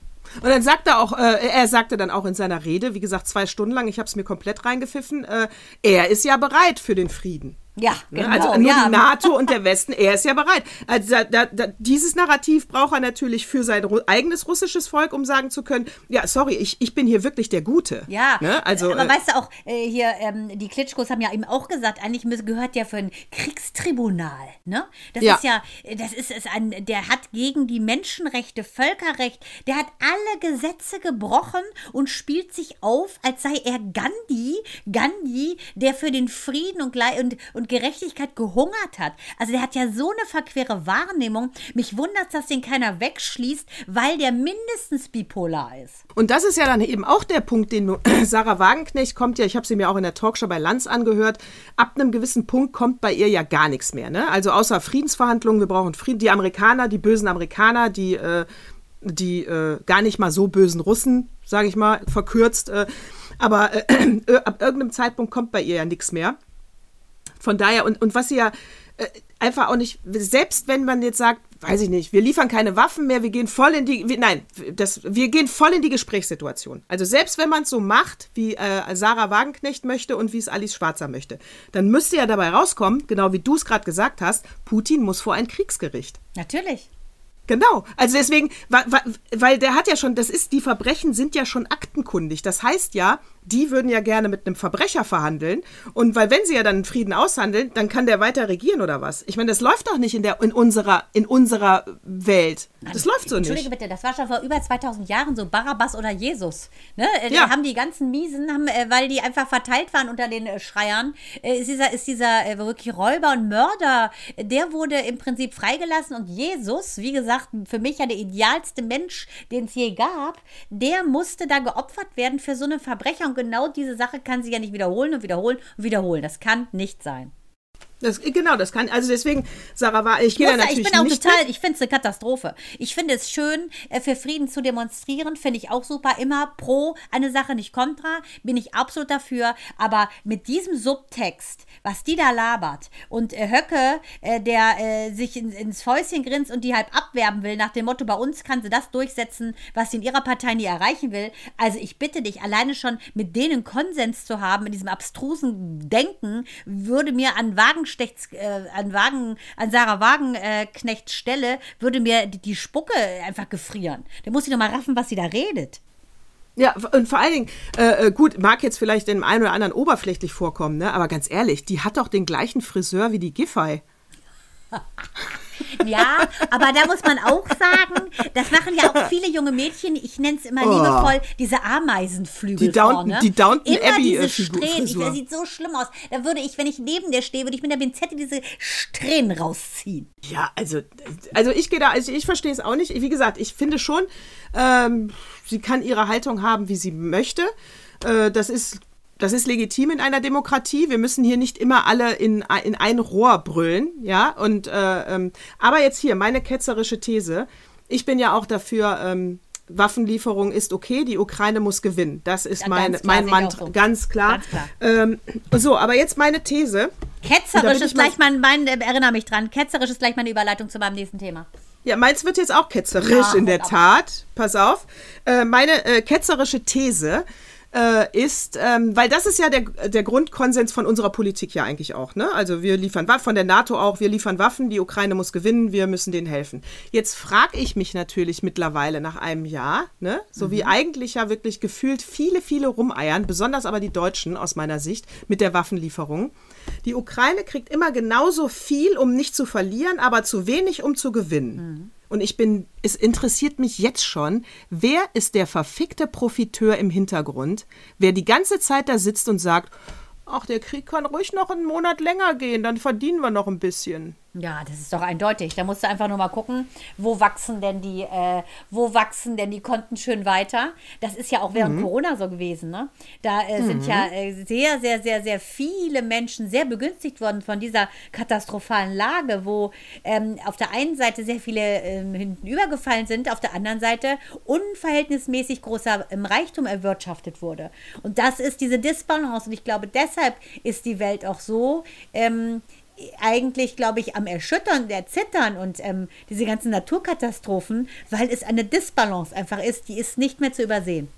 Und dann sagt er auch, äh, er sagte dann auch in seiner Rede, wie gesagt, zwei Stunden lang, ich habe es mir komplett reingepfiffen, äh, er ist ja bereit für den Frieden. Ja, Ne? genau. also nur ja. die NATO und der Westen, er ist ja bereit. Also da, da, dieses Narrativ braucht er natürlich für sein ru eigenes russisches Volk, um sagen zu können, ja, sorry, ich, ich bin hier wirklich der Gute. Ja, ne? also, aber äh, weißt du auch, äh, hier, ähm, die Klitschkos haben ja eben auch gesagt, eigentlich gehört der für ein Kriegstribunal, ne? Das Ja. ist ja, das ist, ist ein, der hat gegen die Menschenrechte, Völkerrecht, der hat alle Gesetze gebrochen und spielt sich auf, als sei er Gandhi, Gandhi, der für den Frieden und, Gle- und, und Gerechtigkeit gehungert hat. Also der hat ja so eine verquere Wahrnehmung. Mich wundert, dass den keiner wegschließt, weil der mindestens bipolar ist. Und das ist ja dann eben auch der Punkt, den du- Sarah Wagenknecht kommt ja, ich habe sie mir auch in der Talkshow bei Lanz angehört, ab einem gewissen Punkt kommt bei ihr ja gar nichts mehr. Ne? Also außer Friedensverhandlungen, wir brauchen Frieden. Die Amerikaner, die bösen Amerikaner, die, äh, die äh, gar nicht mal so bösen Russen, sage ich mal, verkürzt. Äh, aber äh, ab irgendeinem Zeitpunkt kommt bei ihr ja nichts mehr. Von daher, und, und was sie ja äh, einfach auch nicht, selbst wenn man jetzt sagt, weiß ich nicht, wir liefern keine Waffen mehr, wir gehen voll in die, wir, nein, das, wir gehen voll in die Gesprächssituation. Also selbst wenn man es so macht, wie äh, Sarah Wagenknecht möchte und wie es Alice Schwarzer möchte, dann müsste ja dabei rauskommen, genau wie du es gerade gesagt hast, Putin muss vor ein Kriegsgericht. Natürlich. Genau. Also deswegen, weil der hat ja schon, das ist, die Verbrechen sind ja schon aktenkundig. Das heißt ja, die würden ja gerne mit einem Verbrecher verhandeln. Und weil wenn sie ja dann Frieden aushandeln, dann kann der weiter regieren oder was? Ich meine, das läuft doch nicht in, der, in, unserer, in unserer Welt. Das läuft so Entschuldige nicht. bitte, das war schon vor über 2000 Jahren so Barabbas oder Jesus. Ne? Äh, Ja. Da haben die ganzen Miesen, haben, äh, weil die einfach verteilt waren unter den äh, Schreiern, ist dieser, ist dieser wirklich Räuber und Mörder, der wurde im Prinzip freigelassen und Jesus, wie gesagt, für mich ja der idealste Mensch, den es je gab, der musste da geopfert werden für so eine Verbrecher und genau diese Sache kann sie ja nicht wiederholen und wiederholen und wiederholen. Das kann nicht sein. Das, genau, das kann, also deswegen, Sarah war, ich gehe da natürlich ich bin auch nicht total, mit. ich finde es eine Katastrophe. Ich finde es schön, äh, für Frieden zu demonstrieren, finde ich auch super. Immer pro eine Sache, nicht kontra, bin ich absolut dafür. Aber mit diesem Subtext, was die da labert und äh, Höcke, äh, der äh, sich in, ins Fäustchen grinst und die halb abwerben will, nach dem Motto, bei uns kann sie das durchsetzen, was sie in ihrer Partei nie erreichen will. Also ich bitte dich, alleine schon mit denen Konsens zu haben, in diesem abstrusen Denken, würde mir an Wagenknechts, äh, an Wagen, an Sarah Wagenknechts Stelle, würde mir die, die Spucke einfach gefrieren. Da muss ich doch mal raffen, was sie da redet. Ja, und vor allen Dingen, äh, äh, gut, mag jetzt vielleicht dem einen oder anderen oberflächlich vorkommen, ne? aber ganz ehrlich, die hat doch den gleichen Friseur wie die Giffey. Ja, aber da muss man auch sagen, das machen ja auch viele junge Mädchen, ich nenne es immer Oh. liebevoll, diese Ameisenflügel Die Downton- vorne. die Downton Immer Abbey, diese äh, Strähnen, ich, das sieht so schlimm aus. Da würde ich, wenn ich neben der stehe, würde ich mit der Pinzette diese Strähnen rausziehen. Ja, also, also ich gehe da, also ich verstehe es auch nicht. Wie gesagt, ich finde schon, ähm, sie kann ihre Haltung haben, wie sie möchte. Äh, das ist. Das ist legitim in einer Demokratie. Wir müssen hier nicht immer alle in, in ein Rohr brüllen, ja. Und äh, ähm, aber jetzt hier meine ketzerische These. Ich bin ja auch dafür. Ähm, Waffenlieferung ist okay, die Ukraine muss gewinnen. Das ist Ja, mein, mein Mantra. so. Ganz klar. Ganz klar. Ähm, so, aber jetzt meine These. Ketzerisch ist gleich mein, mein, äh, erinnere mich dran, ketzerisch ist gleich meine Überleitung zu meinem nächsten Thema. Ja, meins wird jetzt auch ketzerisch Ja, in der Tat. Pass auf. Äh, meine äh, ketzerische These äh, ist, ähm, weil das ist ja der, der Grundkonsens von unserer Politik ja eigentlich auch. Ne? Also wir liefern Waffen, von der NATO auch, wir liefern Waffen, die Ukraine muss gewinnen, wir müssen denen helfen. Jetzt frage ich mich natürlich mittlerweile nach einem Jahr, ne? so wie eigentlich ja wirklich gefühlt viele, viele rumeiern, besonders aber die Deutschen aus meiner Sicht mit der Waffenlieferung. Die Ukraine kriegt immer genauso viel, um nicht zu verlieren, aber zu wenig, um zu gewinnen. Und ich bin, es interessiert mich jetzt schon, wer ist der verfickte Profiteur im Hintergrund, wer die ganze Zeit da sitzt und sagt, ach, der Krieg kann ruhig noch einen Monat länger gehen, dann verdienen wir noch ein bisschen. Ja, das ist doch eindeutig. Da musst du einfach nur mal gucken, wo wachsen denn die, äh, wo wachsen denn die Konten schön weiter. Das ist ja auch während mhm. Corona so gewesen, ne? Da äh, mhm. sind ja äh, sehr, sehr, sehr, sehr viele Menschen sehr begünstigt worden von dieser katastrophalen Lage, wo ähm, auf der einen Seite sehr viele ähm, hinten übergefallen sind, auf der anderen Seite unverhältnismäßig großer ähm, Reichtum erwirtschaftet wurde. Und das ist diese Disbalance. Und ich glaube, deshalb ist die Welt auch so. Ähm, eigentlich, glaube ich, am Erschüttern, der Zittern und ähm, diese ganzen Naturkatastrophen, weil es eine Disbalance einfach ist, die ist nicht mehr zu übersehen.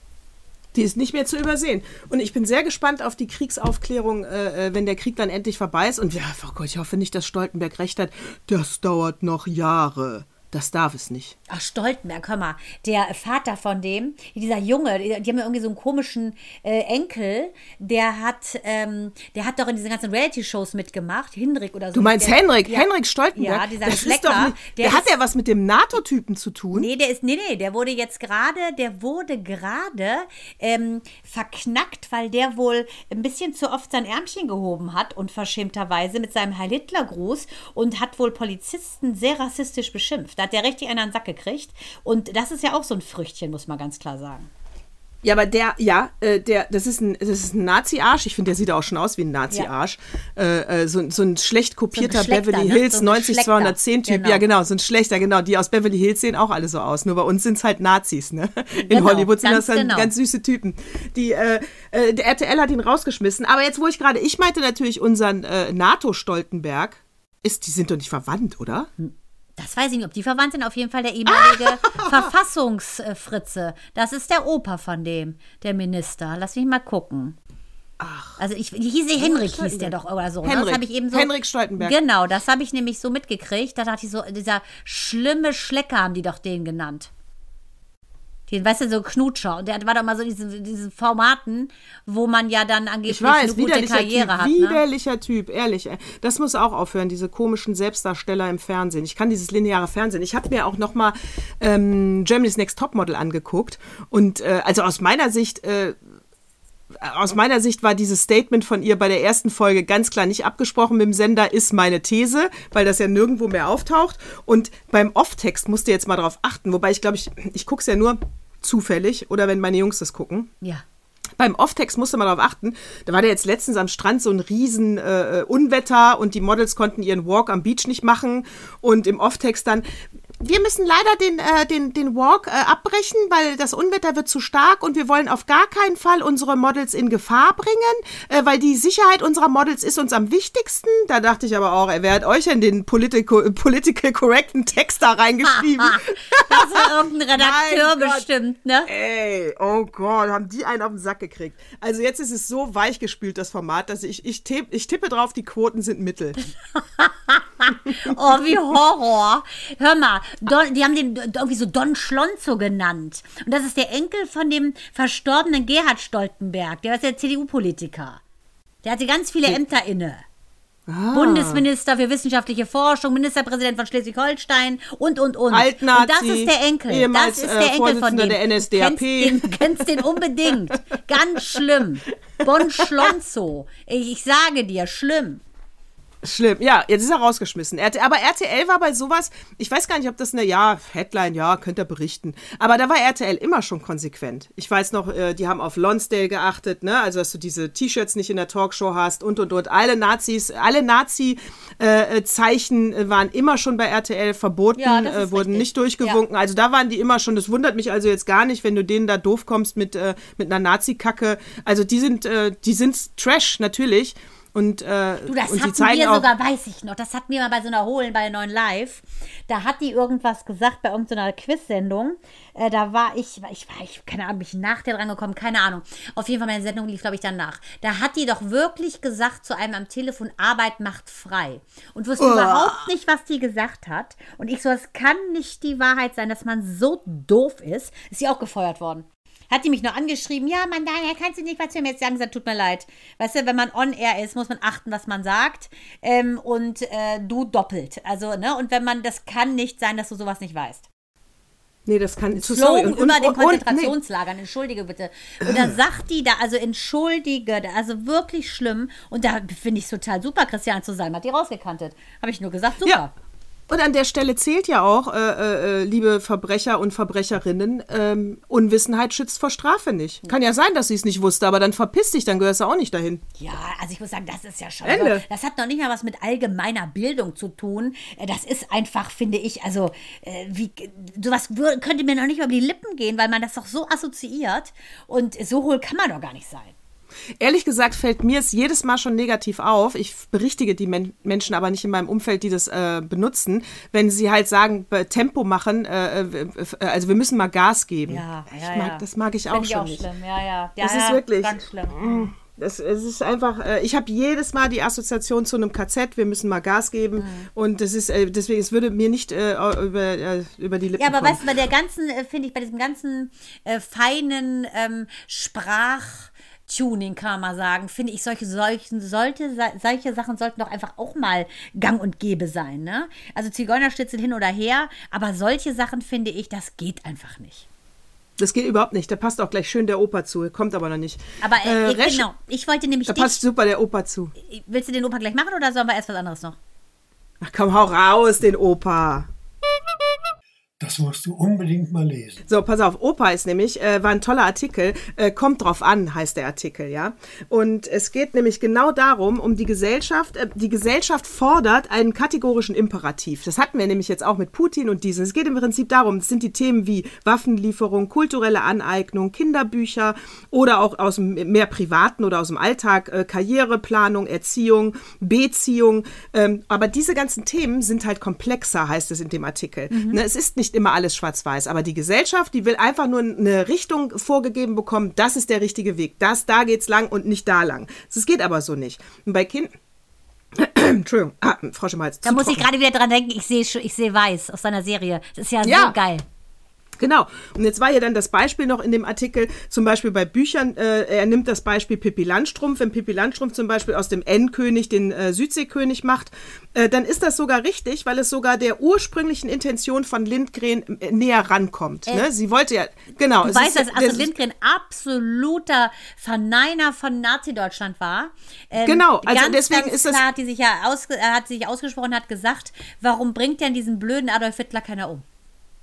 Die ist nicht mehr zu übersehen. Und ich bin sehr gespannt auf die Kriegsaufklärung, äh, äh wenn der Krieg dann endlich vorbei ist. Und ja, oh Gott, ich hoffe nicht, dass Stoltenberg recht hat. Das dauert noch Jahre. Das darf es nicht. Ach, Stoltenberg, hör mal, der Vater von dem, dieser Junge, die, die haben ja irgendwie so einen komischen äh, Enkel, der hat, ähm, der hat doch in diesen ganzen Reality-Shows mitgemacht, Hinrik oder so. Du meinst der, Henrik, ja, Henrik Stoltenberg? Ja, dieser das Schlecker. Doch, der, der hat ja was mit dem NATO-Typen zu tun. Nee, der ist, nee, nee, der wurde jetzt gerade, der wurde gerade ähm, verknackt, weil der wohl ein bisschen zu oft sein Ärmchen gehoben hat, unverschämterweise mit seinem Heil-Hitler-Gruß und hat wohl Polizisten sehr rassistisch beschimpft. Da hat der richtig einen an den Sack gekriegt. Und das ist ja auch so ein Früchtchen, muss man ganz klar sagen. Ja, aber der, ja, äh, der, das ist ein, das ist ein Nazi-Arsch. Ich finde, der sieht auch schon aus wie ein Nazi-Arsch. Ja. Äh, äh so, so ein schlecht kopierter so ein Beverly Hills ne? so 90210-Typ. Genau. Ja, genau, so ein schlechter, genau. Die aus Beverly Hills sehen auch alle so aus. Nur bei uns sind es halt Nazis, ne? In genau, Hollywood sind das dann genau. ganz süße Typen. Die, äh, äh, der RTL hat ihn rausgeschmissen. Aber jetzt, wo ich gerade, ich meinte natürlich unseren äh, NATO-Stoltenberg. Ist, die sind doch nicht verwandt, oder? Das weiß ich nicht, ob die verwandt sind. Auf jeden Fall der ehemalige Verfassungsfritze. Das ist der Opa von dem, der Minister. Lass mich mal gucken. Ach. Also ich hieß Henrik hieß der doch oder so. Ne? Henrik, das habe ich eben so. Henrik Stoltenberg. Genau, das habe ich nämlich so mitgekriegt. Da dachte ich so, dieser schlimme Schlecker haben die doch den genannt. Den, weißt du, so Knutscher. Und der war doch mal so diese, diese Formaten, wo man ja dann angeblich weiß, eine gute Karriere typ, hat. Ne? Widerlicher Typ, ehrlich. Das muss auch aufhören, diese komischen Selbstdarsteller im Fernsehen. Ich kann dieses lineare Fernsehen. Ich habe mir auch noch mal ähm, Germany's Next Topmodel angeguckt. Und äh, also aus meiner Sicht... Äh, aus meiner Sicht war dieses Statement von ihr bei der ersten Folge ganz klar nicht abgesprochen mit dem Sender, ist meine These, weil das ja nirgendwo mehr auftaucht. Und beim Off-Text musst du jetzt mal drauf achten. Wobei ich glaube, ich, ich gucke es ja nur zufällig oder wenn meine Jungs das gucken. Ja. Beim Off-Text musste man darauf achten, da war der jetzt letztens am Strand so ein riesen äh, Unwetter und die Models konnten ihren Walk am Beach nicht machen und im Off-Text dann, wir müssen leider den, äh, den, den Walk äh, abbrechen, weil das Unwetter wird zu stark und wir wollen auf gar keinen Fall unsere Models in Gefahr bringen, äh, weil die Sicherheit unserer Models ist uns am wichtigsten. Da dachte ich aber auch, wer hat euch denn den political, political correcten Text da reingeschrieben? das war irgendein Redakteur bestimmt, ne? Ey, oh Gott, haben die einen auf den Sack gekriegt. Also jetzt ist es so weichgespült, das Format, dass ich, ich, tipp, ich tippe drauf, die Quoten sind Mittel. oh, wie Horror. Hör mal, Don, die haben den irgendwie so Don Schlonzo genannt. Und das ist der Enkel von dem verstorbenen Gerhard Stoltenberg. Der ist der CDU-Politiker. Der hatte ganz viele Ämter inne. Ah. Bundesminister für wissenschaftliche Forschung, Ministerpräsident von Schleswig-Holstein und, und, und. Altnazi, und das ist der Enkel. Ehemals, das ist der äh, Enkel von dem. der NSDAP. Kennst den, kennst den unbedingt. Ganz schlimm. Bon Schlonzo. Ich sage dir, schlimm. Schlimm. Ja, jetzt ist er rausgeschmissen. aber RTL war bei sowas, ich weiß gar nicht, ob das eine, ja, Headline, ja, könnt ihr berichten. Aber da war RTL immer schon konsequent. Ich weiß noch, äh, die haben auf Lonsdale geachtet, ne? Also, dass du diese T-Shirts nicht in der Talkshow hast und, und, und. Alle Nazis, alle Nazi-Zeichen äh, waren immer schon bei RTL verboten, ja, äh, wurden richtig. nicht durchgewunken. Ja. Also, da waren die immer schon. Das wundert mich also jetzt gar nicht, wenn du denen da doof kommst mit, äh, mit einer Nazi-Kacke. Also, die sind, äh, die sind Trash, natürlich. Und, äh, du, das und hatten wir sogar, weiß ich noch, das hatten wir mal bei so einer Holen, bei der neuen Live. Da hat die irgendwas gesagt bei irgendeiner Quiz-Sendung. Äh, da war ich, ich war, ich, keine Ahnung, bin ich nach der dran gekommen, keine Ahnung. Auf jeden Fall, meine Sendung lief, glaube ich, danach. Da hat die doch wirklich gesagt zu einem am Telefon, Arbeit macht frei. Und wusste oh. überhaupt nicht, was die gesagt hat. Und ich so, es kann nicht die Wahrheit sein, dass man so doof ist. Ist sie auch gefeuert worden hat die mich noch angeschrieben, ja, man, daher kannst du nicht was für mir jetzt sagen, gesagt, tut mir leid. Weißt du, wenn man on air ist, muss man achten, was man sagt ähm, und äh, du doppelt. Also, ne, und wenn man, das kann nicht sein, dass du sowas nicht weißt. Nee, das kann zu Flogen sorry. über den und- nee. Konzentrationslagern, entschuldige bitte. Und da sagt die da, also entschuldige, also wirklich schlimm. Und da finde ich es total super, Christian zu sein, hat die rausgekantet. Habe ich nur gesagt, super. Ja. Und an der Stelle zählt ja auch, äh, äh, liebe Verbrecher und Verbrecherinnen, ähm, Unwissenheit schützt vor Strafe nicht. Kann ja sein, dass sie es nicht wusste, aber dann verpiss dich, dann gehörst du auch nicht dahin. Ja, also ich muss sagen, das ist ja schon. Ende. Das hat noch nicht mal was mit allgemeiner Bildung zu tun. Äh, Das ist einfach, finde ich, also äh, wie sowas könnte mir noch nicht mal über die Lippen gehen, weil man das doch so assoziiert und so hohl kann man doch gar nicht sein. Ehrlich gesagt fällt mir es jedes Mal schon negativ auf. Ich berichtige die Men Menschen aber nicht in meinem Umfeld, die das äh, benutzen, wenn sie halt sagen, äh, Tempo machen, äh, äh, also wir müssen mal Gas geben. Ja, ich ja, mag, ja. Das mag ich auch ich schon auch nicht. schlimm, ja, ja. ja Das ja, ist wirklich- Ganz schlimm. Das, es ist einfach, äh, ich habe jedes Mal die Assoziation zu einem KZ, wir müssen mal Gas geben. Mhm. Und das ist, äh, deswegen, es würde mir nicht äh, über, äh, über die Lippen Ja, aber kommen. weißt du, bei der ganzen, äh, finde ich, bei diesem ganzen äh, feinen ähm, Sprachtuning, kann man mal sagen, finde ich, solche, solchen, sollte, solche Sachen sollten doch einfach auch mal gang und gäbe sein. Ne? Also Zigeunerstitzel hin oder her, aber solche Sachen finde ich, das geht einfach nicht. Das geht überhaupt nicht. Da passt auch gleich schön der Opa zu. Kommt aber noch nicht. Aber äh, Resch- genau, ich wollte nämlich Da dich, passt super der Opa zu. willst du den Opa gleich machen oder sollen wir erst was anderes noch? Ach komm, hau raus, den Opa. Das musst du unbedingt mal lesen. So, pass auf, Opa ist nämlich, äh, war ein toller Artikel, äh, kommt drauf an, heißt der Artikel, ja. Und es geht nämlich genau darum, um die Gesellschaft, äh, die Gesellschaft fordert einen kategorischen Imperativ. Das hatten wir nämlich jetzt auch mit Putin und diesen. Es geht im Prinzip darum, es sind die Themen wie Waffenlieferung, kulturelle Aneignung, Kinderbücher oder auch aus dem mehr privaten oder aus dem Alltag, äh, Karriereplanung, Erziehung, Beziehung. Ähm, aber diese ganzen Themen sind halt komplexer, heißt es in dem Artikel. Ne, es ist nicht immer alles schwarz-weiß, aber die Gesellschaft, die will einfach nur eine Richtung vorgegeben bekommen, das ist der richtige Weg, das, da geht's lang und nicht da lang. Das geht aber so nicht. Und bei Kindern. Entschuldigung, ah, Frau Schmalz. Da muss ich gerade wieder dran denken, ich sehe ich sehe weiß aus seiner Serie. Das ist ja, Ja. so geil. Genau. Und jetzt war hier dann das Beispiel noch in dem Artikel, zum Beispiel bei Büchern, äh, er nimmt das Beispiel Pippi Landstrumpf. Wenn Pippi Landstrumpf zum Beispiel aus dem N-König den äh, Südseekönig macht, äh, dann ist das sogar richtig, weil es sogar der ursprünglichen Intention von Lindgren äh, näher rankommt. ne? Sie wollte ja, genau. Du es weißt, dass Astrid das- Lindgren absoluter Verneiner von Nazi-Deutschland war. Ähm, Genau, also ganz, deswegen ganz ist das- klar hat die sich ja äh, hat sich ausgesprochen, hat gesagt, warum bringt denn diesen blöden Adolf Hitler keiner um?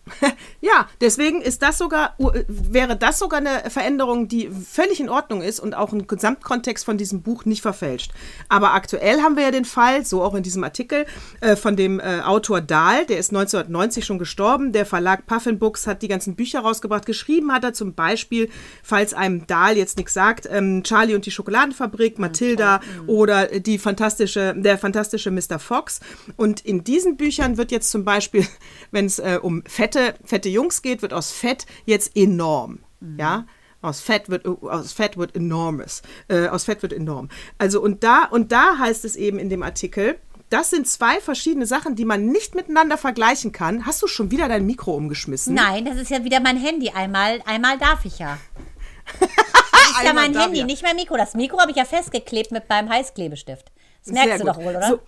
Ja, deswegen ist das sogar, wäre das sogar eine Veränderung, die völlig in Ordnung ist und auch einen Gesamtkontext von diesem Buch nicht verfälscht. Aber aktuell haben wir ja den Fall, so auch in diesem Artikel, äh, von dem äh, Autor Dahl, der ist 1990 schon gestorben. Der Verlag Puffin Books hat die ganzen Bücher rausgebracht. Geschrieben hat er zum Beispiel, falls einem Dahl jetzt nichts sagt, ähm, Charlie und die Schokoladenfabrik, Matilda oder die fantastische, der fantastische Mr. Fox. Und in diesen Büchern wird jetzt zum Beispiel, wenn es äh, um fette, fette Jungs geht, wird aus Fett jetzt enorm. Ja. Aus Fett wird aus Fett wird enormous. Äh, aus Fett wird enorm. Also und da und da heißt es eben in dem Artikel, das sind zwei verschiedene Sachen, die man nicht miteinander vergleichen kann. Hast du schon wieder dein Mikro umgeschmissen? Nein, das ist ja wieder mein Handy. Einmal, einmal darf ich ja. Das ist ja mein Handy, ja. nicht mein Mikro. Das Mikro habe ich ja festgeklebt mit meinem Heißklebestift. Das merkst Sehr du gut. doch wohl, oder? So,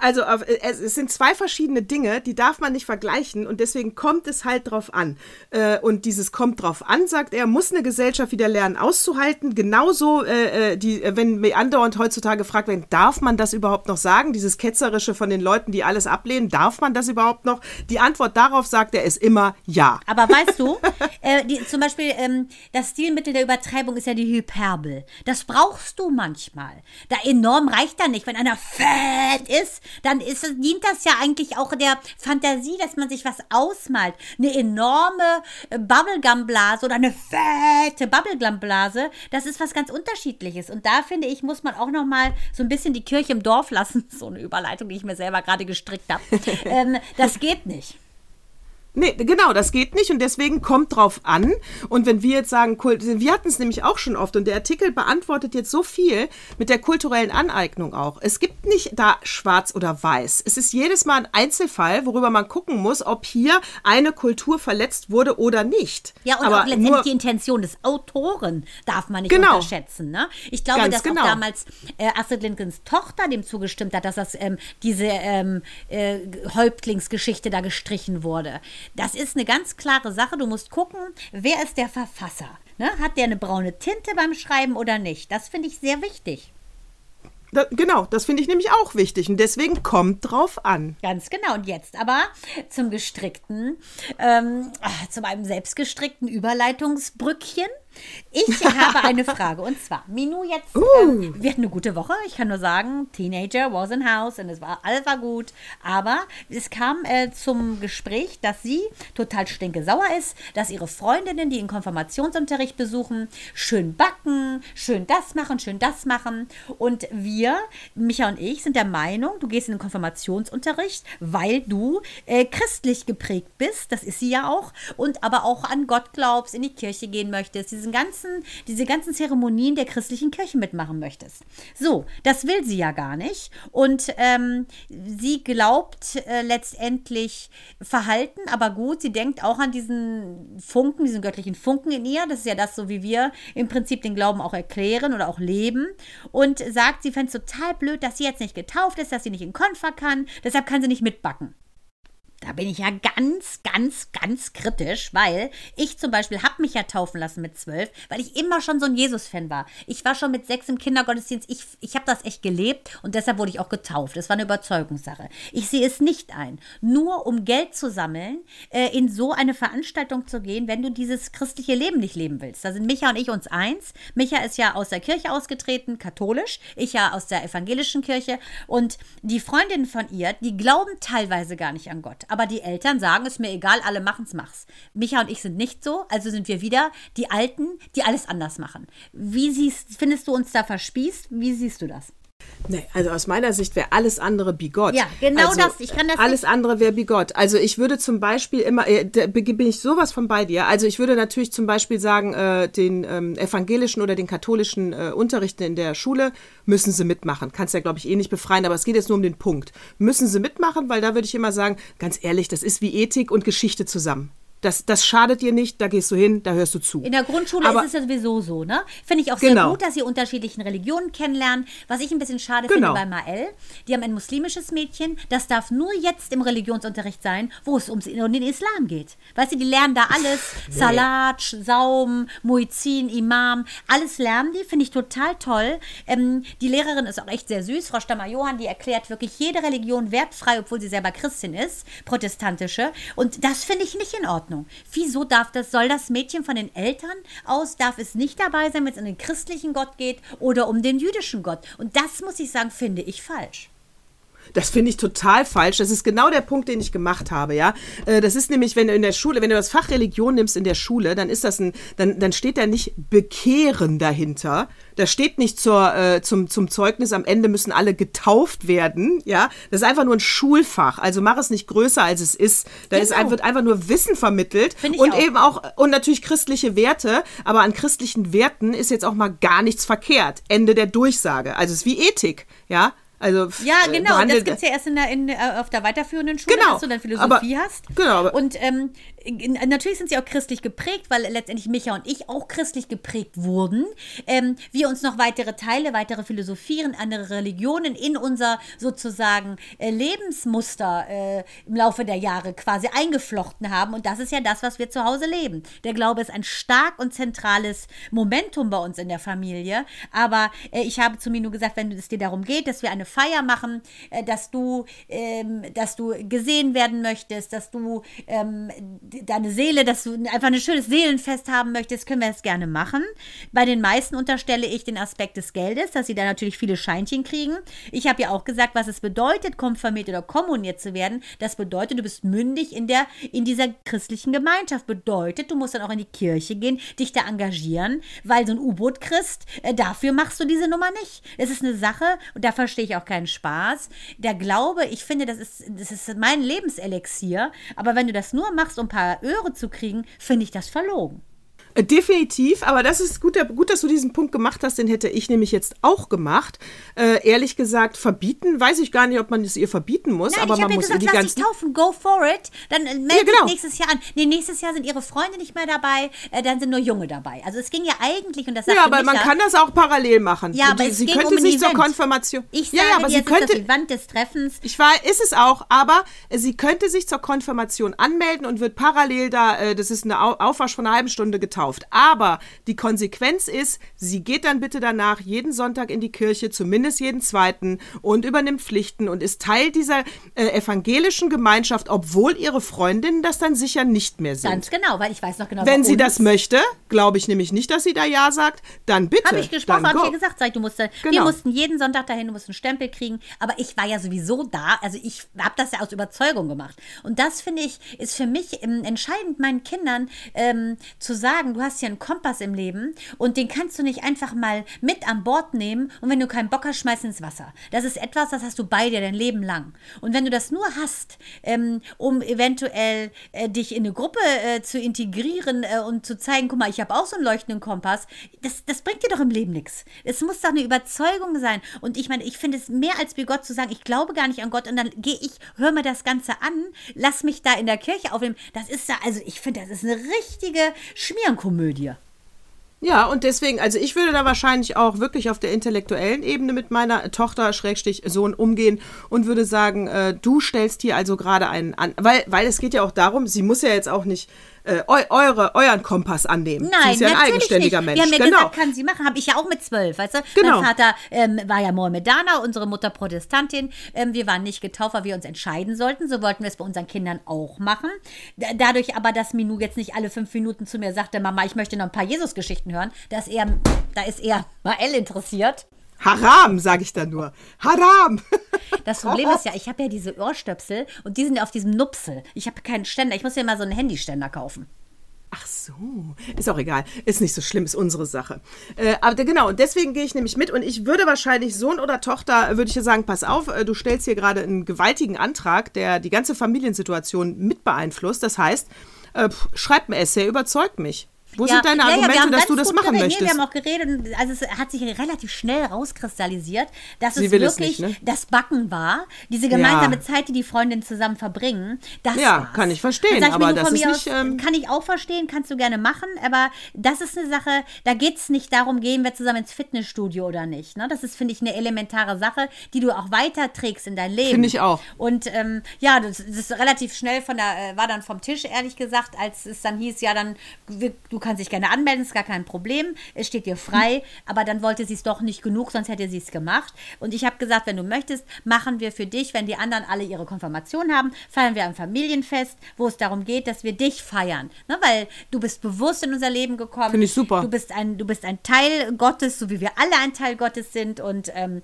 also auf, es, sind zwei verschiedene Dinge, die darf man nicht vergleichen und deswegen kommt es halt drauf an. Äh, und dieses kommt drauf an, sagt er, muss eine Gesellschaft wieder lernen auszuhalten. Genauso, äh, äh, die, äh, wenn mir andauernd heutzutage gefragt werden, darf man das überhaupt noch sagen? Dieses Ketzerische von den Leuten, die alles ablehnen, darf man das überhaupt noch? Die Antwort darauf, sagt er, ist immer ja. Aber weißt du, äh, die, zum Beispiel ähm, das Stilmittel der Übertreibung ist ja die Hyperbel. Das brauchst du manchmal. Da enorm reicht da nicht. Wenn einer fett ist, dann ist, dient das ja eigentlich auch der Fantasie, dass man sich was ausmalt. Eine enorme äh, Bubblegum-Blase oder eine fette Bubblegum-Blase, das ist was ganz Unterschiedliches. Und da finde ich, muss man auch noch mal so ein bisschen die Kirche im Dorf lassen. So eine Überleitung, die ich mir selber gerade gestrickt habe. ähm, das geht nicht. Nee, genau, das geht nicht und deswegen kommt drauf an. Und wenn wir jetzt sagen, Kult- wir hatten es nämlich auch schon oft und der Artikel beantwortet jetzt so viel mit der kulturellen Aneignung auch. Es gibt nicht da schwarz oder weiß. Es ist jedes Mal ein Einzelfall, worüber man gucken muss, ob hier eine Kultur verletzt wurde oder nicht. Ja, und Aber auch letztendlich nur- die Intention des Autoren darf man nicht Genau. unterschätzen. Ne? Ich glaube, dass genau. auch damals äh, Astrid Lindgrens Tochter dem zugestimmt hat, dass das ähm, diese ähm, äh, Häuptlingsgeschichte da gestrichen wurde. Das ist eine ganz klare Sache. Du musst gucken, wer ist der Verfasser. Ne? Hat der eine braune Tinte beim Schreiben oder nicht? Das finde ich sehr wichtig. Da, genau, das finde ich nämlich auch wichtig und deswegen kommt drauf an. Ganz genau. Und jetzt aber zum gestrickten, ähm, ah, zu meinem selbstgestrickten Überleitungsbrückchen. Ich habe eine Frage und zwar, Minu jetzt, Uh. ähm, wir hatten eine gute Woche. Ich kann nur sagen, Teenager was in house und es war alles war gut. Aber es kam äh, zum Gespräch, dass sie total stinkesauer ist, dass ihre Freundinnen, die den Konfirmationsunterricht besuchen, schön backen, schön das machen, schön das machen. Und wir, Micha und ich, sind der Meinung, du gehst in den Konfirmationsunterricht, weil du äh, christlich geprägt bist. Das ist sie ja auch. Und aber auch an Gott glaubst, in die Kirche gehen möchtest, diesen ganzen, diese ganzen Zeremonien der christlichen Kirche mitmachen möchtest. So, das will sie ja gar nicht. Und ähm, sie glaubt äh, letztendlich Verhalten, aber gut, sie denkt auch an diesen Funken, diesen göttlichen Funken in ihr. Das ist ja das, so wie wir im Prinzip den Glauben auch erklären oder auch leben. Und sagt, sie fände es total blöd, dass sie jetzt nicht getauft ist, dass sie nicht in Konfer kann. Deshalb kann sie nicht mitbacken. Da bin ich ja ganz, ganz, ganz kritisch, weil ich zum Beispiel habe mich ja taufen lassen mit zwölf, weil ich immer schon so ein Jesus-Fan war. Ich war schon mit sechs im Kindergottesdienst. Ich, ich habe das echt gelebt und deshalb wurde ich auch getauft. Das war eine Überzeugungssache. Ich sehe es nicht ein, nur um Geld zu sammeln, äh, in so eine Veranstaltung zu gehen, wenn du dieses christliche Leben nicht leben willst. Da sind Micha und ich uns eins. Micha ist ja aus der Kirche ausgetreten, katholisch. Ich ja aus der evangelischen Kirche. Und die Freundinnen von ihr, die glauben teilweise gar nicht an Gott aber die Eltern sagen, ist mir egal, alle machen's, mach's. Micha und ich sind nicht so, also sind wir wieder die Alten, die alles anders machen. Wie siehst, findest du uns da verspießt? Wie siehst du das? Nee, also aus meiner Sicht wäre alles andere bigott. Ja, genau also, das. Ich kann das Alles andere wäre bigott. Also ich würde zum Beispiel immer, äh, da bin ich sowas von bei dir. Also ich würde natürlich zum Beispiel sagen, äh, den ähm, evangelischen oder den katholischen äh, Unterrichten in der Schule müssen sie mitmachen. Kannst ja, glaube ich, eh nicht befreien, aber es geht jetzt nur um den Punkt. Müssen sie mitmachen, weil da würde ich immer sagen, ganz ehrlich, das ist wie Ethik und Geschichte zusammen. Das, das schadet dir nicht, da gehst du hin, da hörst du zu. In der Grundschule Aber- ist es ja sowieso so, ne? Finde ich auch sehr Genau. gut, dass sie unterschiedlichen Religionen kennenlernen. Was ich ein bisschen schade Genau. finde bei Mael, die haben ein muslimisches Mädchen, das darf nur jetzt im Religionsunterricht sein, wo es ums, um den Islam geht. Weißt du, die lernen da alles, Salat, Sch- Saum, Muizin, Imam, alles lernen die, finde ich total toll. Ähm, die Lehrerin ist auch echt sehr süß, Frau Stammer-Johann, die erklärt wirklich jede Religion wertfrei, obwohl sie selber Christin ist, protestantische. Und das finde ich nicht in Ordnung. Wieso darf das, soll das Mädchen von den Eltern aus, darf es nicht dabei sein, wenn es um den christlichen Gott geht oder um den jüdischen Gott? Und das muss ich sagen, finde ich falsch. Das finde ich total falsch. Das ist genau der Punkt, den ich gemacht habe, ja. Äh, Das ist nämlich, wenn du in der Schule, wenn du das Fach Religion nimmst in der Schule, dann ist das ein, dann, dann steht da nicht Bekehren dahinter. Da steht nicht zur, äh, zum, zum Zeugnis, am Ende müssen alle getauft werden, ja. Das ist einfach nur ein Schulfach. Also mach es nicht größer, als es ist. Da ist Genau. ein, wird einfach nur Wissen vermittelt und auch. eben auch, und natürlich christliche Werte, aber an christlichen Werten ist jetzt auch mal gar nichts verkehrt. Ende der Durchsage. Also es ist wie Ethik, ja. Also Ja, äh, genau. Das gibt es ja erst in der, in, äh, auf der weiterführenden Schule, Genau. dass du dann Philosophie Aber- hast. genau, aber- und ähm, natürlich sind sie auch christlich geprägt, weil letztendlich Micha und ich auch christlich geprägt wurden. Ähm, wir uns noch weitere Teile, weitere Philosophien, andere Religionen in unser sozusagen äh, Lebensmuster äh, im Laufe der Jahre quasi eingeflochten haben. Und das ist ja das, was wir zu Hause leben. Der Glaube ist ein stark und zentrales Momentum bei uns in der Familie. Aber äh, ich habe zu Minu gesagt, wenn es dir darum geht, dass wir eine Feier machen, äh, dass du, ähm, dass du gesehen werden möchtest, dass du ähm, deine Seele, dass du einfach ein schönes Seelenfest haben möchtest, können wir das gerne machen. Bei den meisten unterstelle ich den Aspekt des Geldes, dass sie da natürlich viele Scheinchen kriegen. Ich habe ja auch gesagt, was es bedeutet, konfirmiert oder kommuniert zu werden. Das bedeutet, du bist mündig in der in dieser christlichen Gemeinschaft. Bedeutet, du musst dann auch in die Kirche gehen, dich da engagieren, weil so ein U-Boot kriegst, äh, dafür machst du diese Nummer nicht. Es ist eine Sache und da verstehe ich auch keinen Spaß. Der Glaube, ich finde, das ist das ist mein Lebenselixier, aber wenn du das nur machst, um ein paar Öre zu kriegen, finde ich das verlogen. Äh, Definitiv, aber das ist gut, gut, dass du diesen Punkt gemacht hast, den hätte ich nämlich jetzt auch gemacht. Äh, ehrlich gesagt, verbieten, weiß ich gar nicht, ob man es ihr verbieten muss, Nein, aber ich man habe muss gesagt, ihr die lass dich taufen, go for it. Dann äh, melde Ja, genau. nächstes Jahr an. Nee, nächstes Jahr sind ihre Freunde nicht mehr dabei, äh, dann sind nur Junge dabei. Also es ging ja eigentlich, und das sagte Ja, aber man kann das auch parallel machen. Ja, Und aber die- es sie ging könnte um sich zur. Konfirmation. Ich ja, sage ja, aber sie könnte. das Event des Treffens. Ich war, ist es auch, aber sie könnte sich zur Konfirmation anmelden und wird parallel da, äh, das ist eine Au Aufwasch von einer halben Stunde getauft. Aber die Konsequenz ist, sie geht dann bitte danach jeden Sonntag in die Kirche, zumindest jeden zweiten, und übernimmt Pflichten und ist Teil dieser äh, evangelischen Gemeinschaft, obwohl ihre Freundinnen das dann sicher nicht mehr sind. Ganz genau, weil ich weiß noch genau, Wenn sie das möchte, glaube ich nämlich nicht, dass sie da Ja sagt, dann bitte. Habe ich gesprochen, habe ich ihr gesagt, sag du musst, da- wir Genau. mussten jeden Sonntag dahin, du musst einen Stempel kriegen. Aber ich war ja sowieso da, also ich habe das ja aus Überzeugung gemacht. Und das finde ich, ist für mich ähm, entscheidend, meinen Kindern ähm, zu sagen, du hast hier einen Kompass im Leben und den kannst du nicht einfach mal mit an Bord nehmen und wenn du keinen Bock hast, schmeiß ins Wasser. Das ist etwas, das hast du bei dir dein Leben lang. Und wenn du das nur hast, ähm, um eventuell äh, dich in eine Gruppe äh, zu integrieren äh, und zu zeigen, guck mal, ich habe auch so einen leuchtenden Kompass, das, das bringt dir doch im Leben nichts. Es muss doch eine Überzeugung sein. Und ich meine, ich finde es mehr als wie Gott zu sagen, ich glaube gar nicht an Gott und dann gehe ich, höre mir das Ganze an, lass mich da in der Kirche aufnehmen. Das ist ja, also ich finde, das ist eine richtige Schmierenkomödie. Ja, und deswegen, also ich würde da wahrscheinlich auch wirklich auf der intellektuellen Ebene mit meiner Tochter, Schrägstich, Sohn umgehen und würde sagen, äh, du stellst hier also gerade einen an, weil, weil es geht ja auch darum, sie muss ja jetzt auch nicht äh, eu, eure, euren Kompass annehmen. Nein, sie ist ja ein eigenständiger nicht. Mensch. Wir haben ja genau. gesagt, kann sie machen. Habe ich ja auch mit zwölf, weißt du? Genau. Mein Vater ähm, war ja Mohammedaner, unsere Mutter Protestantin. Ähm, wir waren nicht getauft, weil wir uns entscheiden sollten. So wollten wir es bei unseren Kindern auch machen. Da- Dadurch aber, dass Minou jetzt nicht alle fünf Minuten zu mir sagte, Mama, ich möchte noch ein paar Jesus-Geschichten hören, da ist eher, da ist eher Mael interessiert. Haram, sage ich dann nur. Haram. Das Problem ist ja, ich habe ja diese Ohrstöpsel und die sind ja auf diesem Nupsel. Ich habe keinen Ständer. Ich muss ja mal so einen Handyständer kaufen. Ach so, ist auch egal. Ist nicht so schlimm, ist unsere Sache. Äh, aber da- genau, und deswegen gehe ich nämlich mit und ich würde wahrscheinlich Sohn oder Tochter, würde ich dir sagen, pass auf, äh, du stellst hier gerade einen gewaltigen Antrag, der die ganze Familiensituation mit beeinflusst. Das heißt, äh, pff, schreib ein Essay, überzeugt mich. Wo sind deine ja, ja, Argumente, haben dass du das machen geredet. möchtest? Nee, wir haben auch geredet, also es hat sich relativ schnell rauskristallisiert, dass Sie es will es wirklich nicht, ne? das Backen war, diese gemeinsame Ja. Zeit, die die Freundinnen zusammen verbringen. Das Ja, war's. kann ich verstehen, aber mir, das ist nicht, aus, ähm, kann ich auch verstehen, kannst du gerne machen, aber das ist eine Sache, da geht es nicht darum, gehen wir zusammen ins Fitnessstudio oder nicht. Ne? Das ist, finde ich, eine elementare Sache, die du auch weiterträgst in dein Leben. Finde ich auch. Und ähm, ja, das, das ist relativ schnell von der, äh, war dann vom Tisch, ehrlich gesagt, als es dann hieß, ja, dann, du kannst dich gerne anmelden, ist gar kein Problem, es steht dir frei, aber dann wollte sie es doch nicht genug, sonst hätte sie es gemacht. Und ich habe gesagt, wenn du möchtest, machen wir für dich, wenn die anderen alle ihre Konfirmation haben, feiern wir ein Familienfest, wo es darum geht, dass wir dich feiern. Ne? Weil du bist bewusst in unser Leben gekommen. Finde ich super. Du bist ein, du bist ein Teil Gottes, so wie wir alle ein Teil Gottes sind. Und ähm,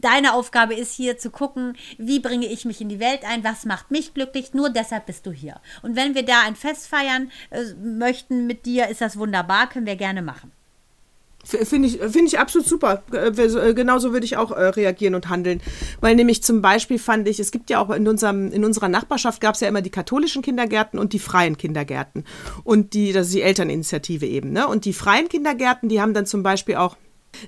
deine Aufgabe ist hier zu gucken, wie bringe ich mich in die Welt ein, was macht mich glücklich, nur deshalb bist du hier. Und wenn wir da ein Fest feiern äh, möchten mit dir, ist das wunderbar, können wir gerne machen. Finde ich, finde ich absolut super. Äh, äh, Genauso würde ich auch äh, reagieren und handeln. Weil nämlich zum Beispiel fand ich, es gibt ja auch in, unserem, in unserer Nachbarschaft gab es ja immer die katholischen Kindergärten und die freien Kindergärten. Und die, das ist die Elterninitiative eben, ne? Und die freien Kindergärten, die haben dann zum Beispiel auch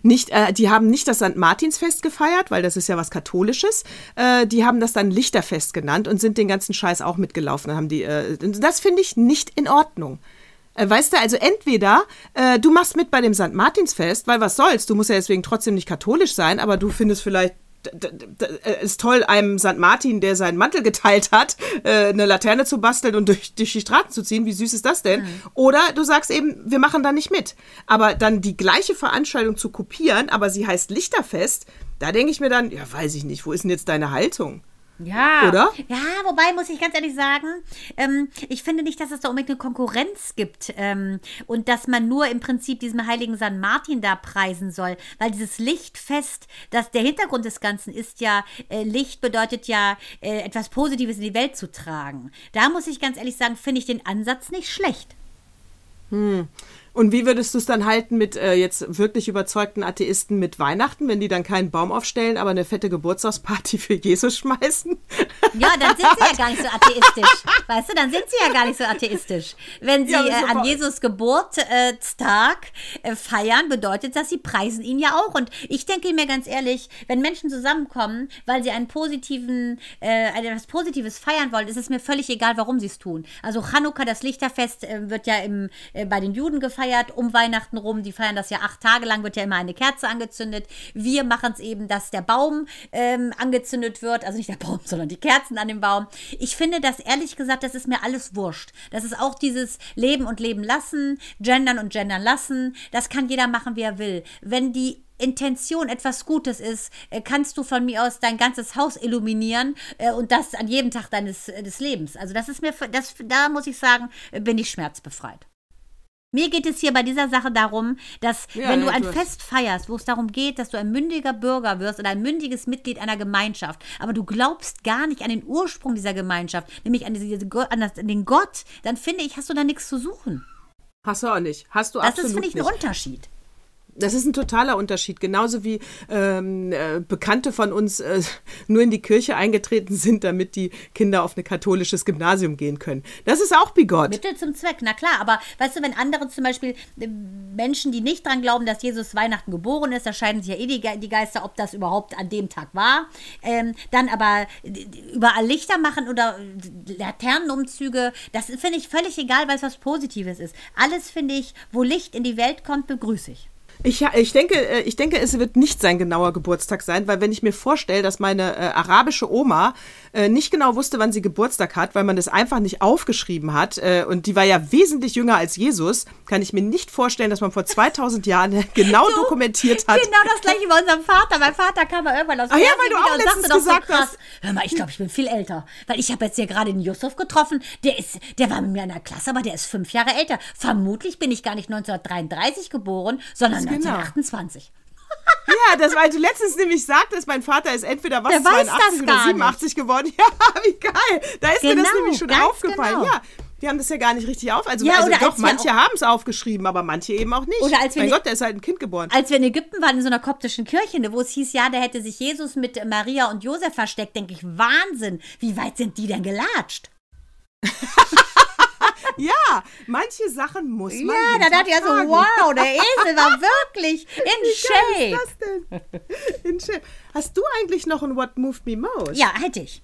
nicht, äh, die haben nicht das St. Martinsfest gefeiert, weil das ist ja was Katholisches. Äh, die haben das dann Lichterfest genannt und sind den ganzen Scheiß auch mitgelaufen. Haben die, äh, das finde ich nicht in Ordnung. Äh, Weißt du, also entweder äh, du machst mit bei dem St. Martinsfest, weil was soll's, du musst ja deswegen trotzdem nicht katholisch sein, aber du findest vielleicht ist toll, einem St. Martin, der seinen Mantel geteilt hat, äh, eine Laterne zu basteln und durch, durch die Straßen zu ziehen. Wie süß ist das denn? Oder du sagst eben, wir machen da nicht mit. Aber dann die gleiche Veranstaltung zu kopieren, aber sie heißt Lichterfest, da denke ich mir dann, ja, weiß ich nicht, wo ist denn jetzt deine Haltung? Ja. Oder? Ja, wobei muss ich ganz ehrlich sagen, ähm, ich finde nicht, dass es da unbedingt eine Konkurrenz gibt ähm, und dass man nur im Prinzip diesen heiligen San Martin da preisen soll, weil dieses Lichtfest, das der Hintergrund des Ganzen ist ja, äh, Licht bedeutet ja äh, etwas Positives in die Welt zu tragen. Da muss ich ganz ehrlich sagen, finde ich den Ansatz nicht schlecht. Und wie würdest du es dann halten mit äh, jetzt wirklich überzeugten Atheisten mit Weihnachten, wenn die dann keinen Baum aufstellen, aber eine fette Geburtstagsparty für Jesus schmeißen? Ja, dann sind sie ja gar nicht so atheistisch. Weißt du, dann sind sie ja gar nicht so atheistisch. Wenn sie Ja, äh, an Jesus Geburtstag äh, feiern, bedeutet das, sie preisen ihn ja auch. Und ich denke mir ganz ehrlich, wenn Menschen zusammenkommen, weil sie einen positiven, äh, etwas Positives feiern wollen, ist es mir völlig egal, warum sie es tun. Also Chanukka, das Lichterfest, äh, wird ja im, äh, bei den Juden gefeiert, um Weihnachten rum. Die feiern das ja acht Tage lang, wird ja immer eine Kerze angezündet. Wir machen es eben, dass der Baum ähm, angezündet wird. Also nicht der Baum, sondern die Kerzen an dem Baum. Ich finde das ehrlich gesagt, das ist mir alles wurscht. Das ist auch dieses Leben und Leben lassen, gendern und gendern lassen. Das kann jeder machen, wie er will. Wenn die Intention etwas Gutes ist, äh, kannst du von mir aus dein ganzes Haus illuminieren äh, und das an jedem Tag deines äh, des Lebens. Also das ist mir, das, da muss ich sagen, bin ich schmerzbefreit. Mir geht es hier bei dieser Sache darum, dass Ja, wenn du ja, ein du Fest feierst, wo es darum geht, dass du ein mündiger Bürger wirst oder ein mündiges Mitglied einer Gemeinschaft, aber du glaubst gar nicht an den Ursprung dieser Gemeinschaft, nämlich an, diese, an, das, an den Gott, dann finde ich, hast du da nichts zu suchen. Hast du auch nicht. Hast du Das absolut ist, finde ich, ein Unterschied. Das ist ein totaler Unterschied. Genauso wie ähm, äh, Bekannte von uns äh, nur in die Kirche eingetreten sind, damit die Kinder auf ein katholisches Gymnasium gehen können. Das ist auch bigott. Mittel zum Zweck, na klar, aber weißt du, wenn andere zum Beispiel äh, Menschen, die nicht dran glauben, dass Jesus Weihnachten geboren ist, da scheiden sich ja eh die, Ge- die Geister, ob das überhaupt an dem Tag war, ähm, dann aber überall Lichter machen oder äh, Laternenumzüge, das finde ich völlig egal, weil es was Positives ist. Alles finde ich, wo Licht in die Welt kommt, begrüße ich. Ich, ich, denke, äh, ich denke, es wird nicht sein genauer Geburtstag sein, weil wenn ich mir vorstelle, dass meine äh, arabische Oma äh, nicht genau wusste, wann sie Geburtstag hat, weil man das einfach nicht aufgeschrieben hat, äh, und die war ja wesentlich jünger als Jesus, kann ich mir nicht vorstellen, dass man vor 2000 Jahren genau dokumentiert hat. Genau das gleiche bei unserem Vater. Mein Vater kam mal irgendwann aus Ah ja, weil du auch und letztens sagte gesagt so krass, hast. Hör mal, ich glaube, ich bin viel älter. Weil ich habe jetzt hier gerade den Yusuf getroffen. Der ist, der war mit mir in der Klasse, aber der ist fünf Jahre älter. Vermutlich bin ich gar nicht 1933 geboren, sondern Genau. 1928. Ja, das, weil du letztens nämlich sagtest, mein Vater ist entweder was Der weiß 82 das oder gar 87 geworden. Ja, wie geil. Da ist mir das Genau, nämlich schon aufgefallen. genau. Ja, die haben das ja gar nicht richtig auf. Also, Ja, also doch, manche haben es aufgeschrieben, aber manche eben auch nicht. Oder als wir mein ne- Gott, der ist halt ein Kind geboren. Als wir in Ägypten waren, in so einer koptischen Kirche, wo es hieß, ja, da hätte sich Jesus mit Maria und Josef versteckt, denke ich, Wahnsinn. Wie weit sind die denn gelatscht? Ja, manche Sachen muss man. Ja, da dachte ich also, hinterfragen. wow, der Esel war wirklich in Wie geil Shape. ist das denn? In Shape. Hast du eigentlich noch ein What Moved Me Most? Ja, hätte ich.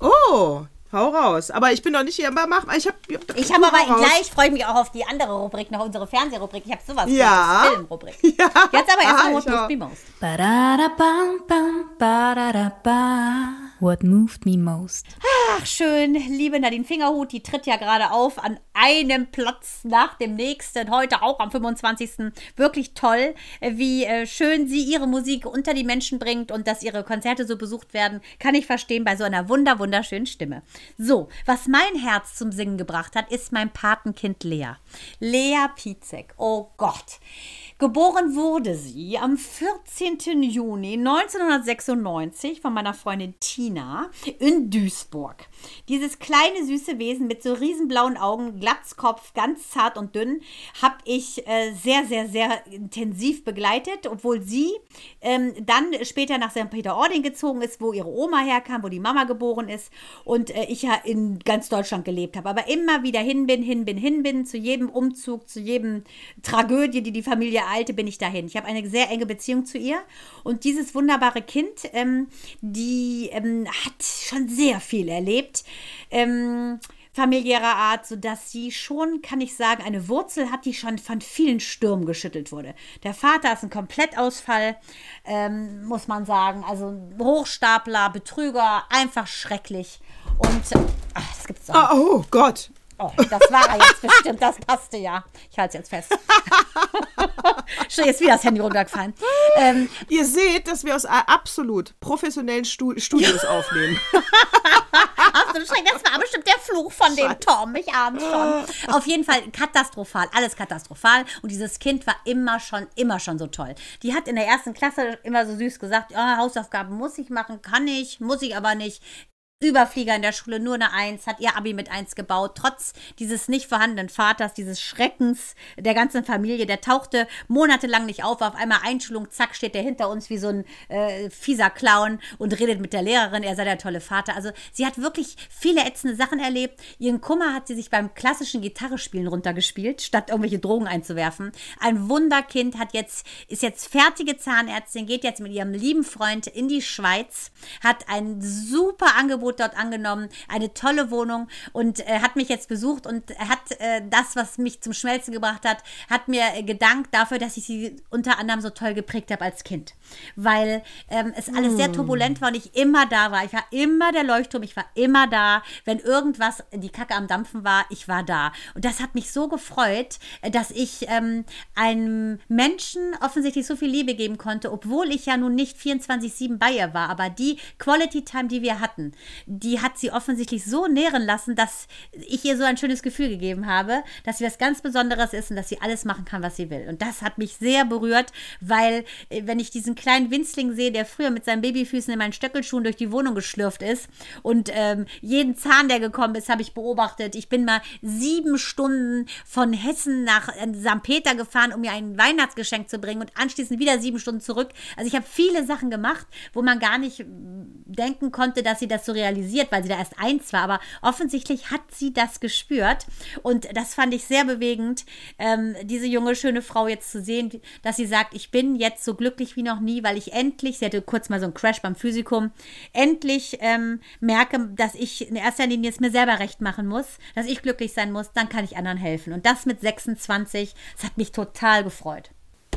Oh, hau raus. Aber ich bin noch nicht hier. Aber mach, ich habe Ich habe aber gleich, freue ich mich auch auf die andere Rubrik, noch unsere Fernsehrubrik. Ich habe sowas Ja. Filmrubrik. Ja. Jetzt aber erstmal Ah, What Moved. Me Most. Ba-da-da-bam, bam, ba-da-da-ba. What moved me most? Ach, schön, liebe Nadine Fingerhut, die tritt ja gerade auf an einem Platz nach dem nächsten, heute auch am 25. Wirklich toll, äh, wie äh, schön sie ihre Musik unter die Menschen bringt und dass ihre Konzerte so besucht werden, kann ich verstehen bei so einer wunder, wunderschönen Stimme. So, was mein Herz zum Singen gebracht hat, ist mein Patenkind Lea. Lea Pizek, oh Gott. Geboren wurde sie am 14. Juni 1996 von meiner Freundin Tina in Duisburg. Dieses kleine süße Wesen mit so riesenblauen Augen, Glatzkopf, ganz zart und dünn, habe ich äh, sehr, sehr, sehr intensiv begleitet, obwohl sie ähm, dann später nach St. Peter-Ording gezogen ist, wo ihre Oma herkam, wo die Mama geboren ist und äh, ich ja in ganz Deutschland gelebt habe. Aber immer wieder hin bin, hin bin, hin bin, zu jedem Umzug, zu jedem Tragödie, die die Familie eilte, bin ich dahin. Ich habe eine sehr enge Beziehung zu ihr und dieses wunderbare Kind, ähm, die ähm, hat schon sehr viel erlebt. Ähm, familiärer Art, sodass sie schon, kann ich sagen, eine Wurzel hat, die schon von vielen Stürmen geschüttelt wurde. Der Vater ist ein Komplettausfall, ähm, muss man sagen. Also Hochstapler, Betrüger, einfach schrecklich. Und ach, das gibt's doch. nicht. Ah, oh Gott. Oh, das war er jetzt bestimmt, das passte ja. Ich halte es jetzt fest. Schon jetzt wieder das Handy runtergefallen. Ähm, Ihr seht, dass wir aus absolut professionellen Stu Studios aufnehmen. Das war bestimmt der Fluch von dem Tom. Ich ahne schon. Auf jeden Fall katastrophal. Alles katastrophal. Und dieses Kind war immer schon, immer schon so toll. Die hat in der ersten Klasse immer so süß gesagt, ja, Hausaufgaben muss ich machen, kann ich, muss ich aber nicht. Überflieger in der Schule, nur eine Eins, hat ihr Abi mit Eins gebaut, trotz dieses nicht vorhandenen Vaters, dieses Schreckens der ganzen Familie. Der tauchte monatelang nicht auf, auf einmal Einschulung, zack, steht der hinter uns wie so ein äh, fieser Clown und redet mit der Lehrerin, er sei der tolle Vater. Also sie hat wirklich viele ätzende Sachen erlebt. Ihren Kummer hat sie sich beim klassischen Gitarrespielen runtergespielt, statt irgendwelche Drogen einzuwerfen. Ein Wunderkind hat jetzt, ist jetzt fertige Zahnärztin, geht jetzt mit ihrem lieben Freund in die Schweiz, hat ein super Angebot dort angenommen, eine tolle Wohnung und äh, hat mich jetzt besucht und hat äh, das, was mich zum Schmelzen gebracht hat, hat mir äh, gedankt dafür, dass ich sie unter anderem so toll geprägt habe als Kind. Weil ähm, es alles sehr turbulent war und ich immer da war. Ich war immer der Leuchtturm, ich war immer da. Wenn irgendwas, die Kacke am Dampfen war, ich war da. Und das hat mich so gefreut, äh, dass ich ähm, einem Menschen offensichtlich so viel Liebe geben konnte, obwohl ich ja nun nicht 24-7 bei ihr war. Aber die Quality Time, die wir hatten, die hat sie offensichtlich so nähren lassen, dass ich ihr so ein schönes Gefühl gegeben habe, dass sie was ganz Besonderes ist und dass sie alles machen kann, was sie will. Und das hat mich sehr berührt, weil äh, wenn ich diesen kleinen Winzling sehe, der früher mit seinen Babyfüßen in meinen Stöckelschuhen durch die Wohnung geschlürft ist und ähm, jeden Zahn, der gekommen ist, habe ich beobachtet. Ich bin mal sieben Stunden von Hessen nach äh, St. Peter gefahren, um mir ein Weihnachtsgeschenk zu bringen und anschließend wieder sieben Stunden zurück. Also ich habe viele Sachen gemacht, wo man gar nicht denken konnte, dass sie das so realisiert, weil sie da erst eins war. Aber offensichtlich hat sie das gespürt. Und das fand ich sehr bewegend, ähm, diese junge, schöne Frau jetzt zu sehen, dass sie sagt, ich bin jetzt so glücklich wie noch nie, weil ich endlich, sie hatte kurz mal so einen Crash beim Physikum, endlich ähm, merke, dass ich in erster Linie es mir selber recht machen muss, dass ich glücklich sein muss, dann kann ich anderen helfen. Und das mit 26, das hat mich total gefreut.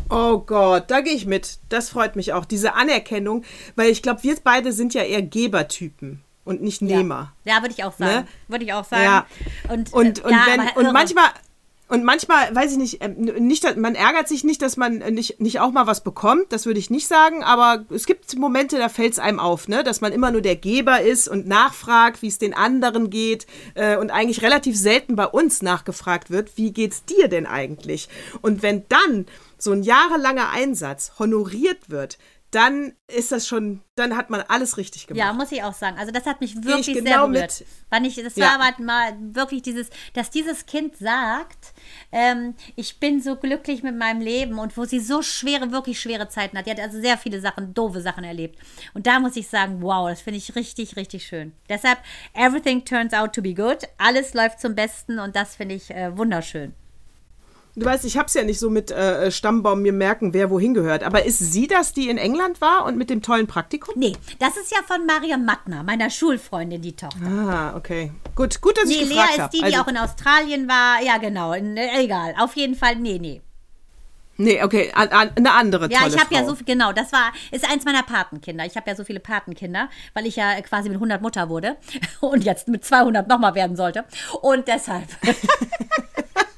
Oh Gott, da gehe ich mit. Das freut mich auch. Diese Anerkennung, weil ich glaube, wir beide sind ja eher Gebertypen und nicht Nehmer. Ja, würde ich auch sagen. Ne? Würde ich auch sagen. Ja. Und, Und, äh, und, ja, wenn, und irre. manchmal. Und manchmal, weiß ich nicht, ähm, nicht, man ärgert sich nicht, dass man nicht, nicht auch mal was bekommt, das würde ich nicht sagen, aber es gibt Momente, da fällt es einem auf, ne? dass man immer nur der Geber ist und nachfragt, wie es den anderen geht äh, und eigentlich relativ selten bei uns nachgefragt wird, wie geht's dir denn eigentlich? Und wenn dann so ein jahrelanger Einsatz honoriert wird, dann ist das schon, dann hat man alles richtig gemacht. Ja, muss ich auch sagen. Also das hat mich ich wirklich sehr genau berührt. mit. Wann ich, das Ja. war mal wirklich dieses, dass dieses Kind sagt, ähm, ich bin so glücklich mit meinem Leben und wo sie so schwere, wirklich schwere Zeiten hat. Die hat also sehr viele Sachen, doofe Sachen erlebt. Und da muss ich sagen, wow, das finde ich richtig, richtig schön. Deshalb, everything turns out to be good. Alles läuft zum Besten und das finde ich äh, wunderschön. Du weißt, ich hab's ja nicht so mit äh, Stammbaum mir merken, wer wohin gehört. Aber ist sie das, die in England war und mit dem tollen Praktikum? Nee, das ist ja von Maria Mattner, meiner Schulfreundin, die Tochter. Ah, okay. Gut, gut, dass Nee, ich Lea gefragt ist habe. die, die Also, auch in Australien war. Ja, genau. Äh, Egal. Auf jeden Fall, nee, nee. nee, okay, an, an, eine andere Ja, tolle ich habe ja so viel, genau, das war, ist eins meiner Patenkinder. Ich habe ja so viele Patenkinder, weil ich ja quasi mit 100 Mutter wurde und jetzt mit 200 nochmal werden sollte. Und deshalb.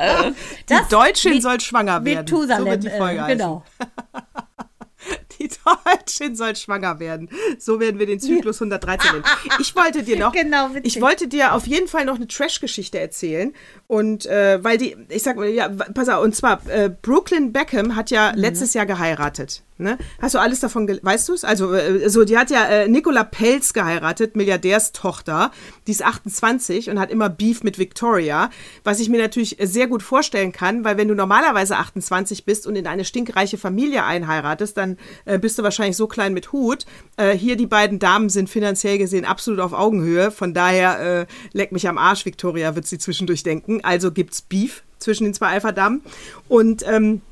Die Deutschin soll schwanger werden. so Methusalem, wird die Folge äh, genau. Die Deutschin soll schwanger werden. So werden wir den Zyklus 113 nennen. Ich wollte dir noch, Genau, ich wollte dir auf jeden Fall noch eine Trash-Geschichte erzählen. Und äh, weil die, ich sag mal, ja, pass auf, und zwar, äh, Brooklyn Beckham hat ja Mhm. letztes Jahr geheiratet. Ne? Hast du alles davon, weißt du es? Also, äh, so, die hat ja äh, Nicola Pelz geheiratet, Milliardärstochter. Die ist 28 und hat immer Beef mit Victoria. Was ich mir natürlich sehr gut vorstellen kann, weil wenn du normalerweise 28 bist und in eine stinkreiche Familie einheiratest, dann äh, bist du wahrscheinlich so klein mit Hut. Äh, hier die beiden Damen sind finanziell gesehen absolut auf Augenhöhe. Von daher, äh, leck mich am Arsch, Victoria, wird sie zwischendurch denken. Also gibt's Beef zwischen den zwei Alpha-Damen. Und ähm,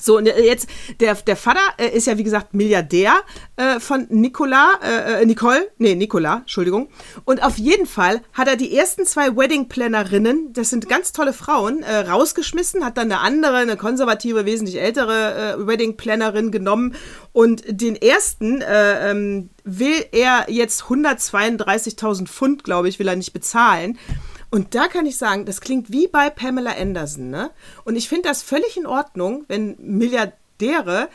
so, und jetzt, der, der Vater äh, ist ja, wie gesagt, Milliardär äh, von Nicola, äh, äh, Nicole, nee, Nicola, Entschuldigung. Und auf jeden Fall hat er die ersten zwei Wedding-Plannerinnen, das sind ganz tolle Frauen, äh, rausgeschmissen, hat dann eine andere, eine konservative, wesentlich ältere äh, Wedding-Plannerin genommen und den ersten äh, ähm, will er jetzt 132.000 Pfund, glaube ich, will er nicht bezahlen. Und da kann ich sagen, das klingt wie bei Pamela Anderson, ne? Und ich finde das völlig in Ordnung, wenn Milliardäre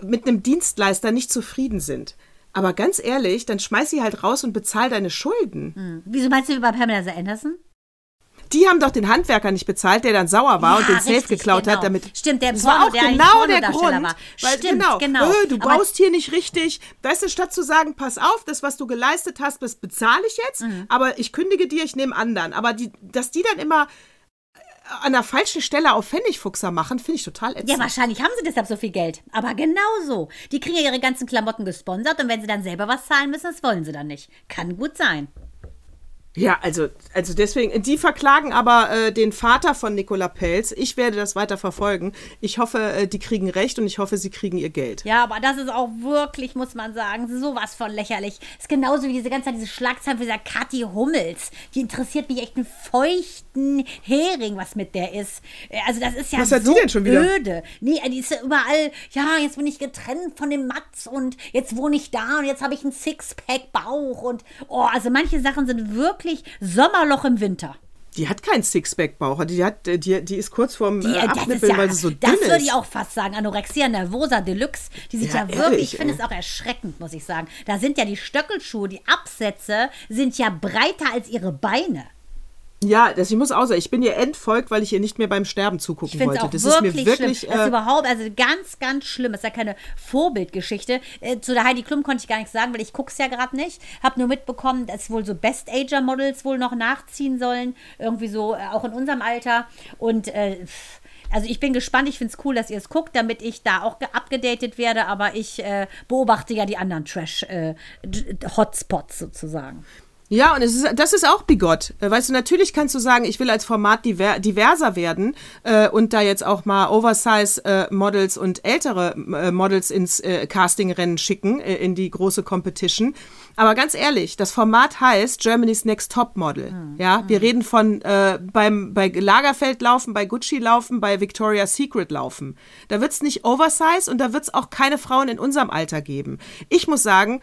mit einem Dienstleister nicht zufrieden sind. Aber ganz ehrlich, dann schmeiß sie halt raus und bezahl deine Schulden. Wieso meinst du bei Pamela Anderson? Die haben doch den Handwerker nicht bezahlt, der dann sauer war und den Safe richtig, geklaut genau. hat, damit. Stimmt, der das war auch der genau der Grund. war. Weil, Stimmt, genau, genau. Äh, du Aber- baust hier nicht richtig. Weißt du, statt zu sagen, pass auf, das, was du geleistet hast, das bezahle ich jetzt, Mhm. aber ich kündige dir, ich nehme anderen. Aber die, dass die dann immer äh, an der falschen Stelle auf Pfennigfuchser machen, finde ich total ätzend. Ja, wahrscheinlich haben sie deshalb so viel Geld. Aber genau so. Die kriegen ja ihre ganzen Klamotten gesponsert und wenn sie dann selber was zahlen müssen, das wollen sie dann nicht. Kann gut sein. Ja, also, also deswegen, die verklagen aber äh, den Vater von Nicola Pelz. Ich werde das weiter verfolgen. Ich hoffe, äh, die kriegen recht und ich hoffe, sie kriegen ihr Geld. Ja, aber das ist auch wirklich, muss man sagen, sowas von lächerlich. Ist genauso wie diese ganze Zeit diese Schlagzeilen für dieser Kathi Hummels. Die interessiert mich echt einen feuchten Hering, was mit der ist. Äh, Also das ist ja Was hat so die denn schon wieder? öde. Nee, die ist ja überall, ja, jetzt bin ich getrennt von dem Mats und jetzt wohne ich da und jetzt habe ich einen Sixpack-Bauch und, oh, also manche Sachen sind wirklich Sommerloch im Winter. Die hat keinen Sixpack-Bauch. Die, hat, äh, die, die ist kurz vorm Die, äh, äh, das ist Abnippeln, ja, weil sie so dünn das würde ist. ich auch fast sagen. Anorexia nervosa deluxe. Die sind ja, Ja, wirklich, ehrlich, ich finde es auch erschreckend, muss ich sagen. Da sind ja die Stöckelschuhe, die Absätze sind ja breiter als ihre Beine. Ja, das, ich muss auch sagen, ich bin ihr entfolgt, weil ich ihr nicht mehr beim Sterben Ich zugucken es wollte. auch Das wirklich, ist mir wirklich. schlimm. Das ist Äh, überhaupt, also ganz, ganz schlimm. Das ist ja keine Vorbildgeschichte. Äh, zu der Heidi Klum konnte ich gar nichts sagen, weil ich gucke es ja gerade nicht. Habe nur mitbekommen, dass wohl so Best-Ager-Models wohl noch nachziehen sollen. Irgendwie so, äh, auch in unserem Alter. Und äh, also ich bin gespannt, ich finde es cool, dass ihr es guckt, damit ich da auch ge- abgedatet werde, aber ich äh, beobachte ja die anderen Trash-Hotspots sozusagen. Ja, und es ist, das ist auch bigott. Äh, Weißt du, natürlich kannst du sagen, ich will als Format diver, diverser werden äh, und da jetzt auch mal Oversize-Models und ältere äh, Models ins äh, Castingrennen schicken, äh, in die große Competition. Aber ganz ehrlich, das Format heißt Germany's Next Top Model. Ja, wir reden von äh, beim bei Lagerfeld laufen, bei Gucci laufen, bei Victoria's Secret laufen. Da wird's nicht Oversize und da wird's auch keine Frauen in unserem Alter geben. Ich muss sagen,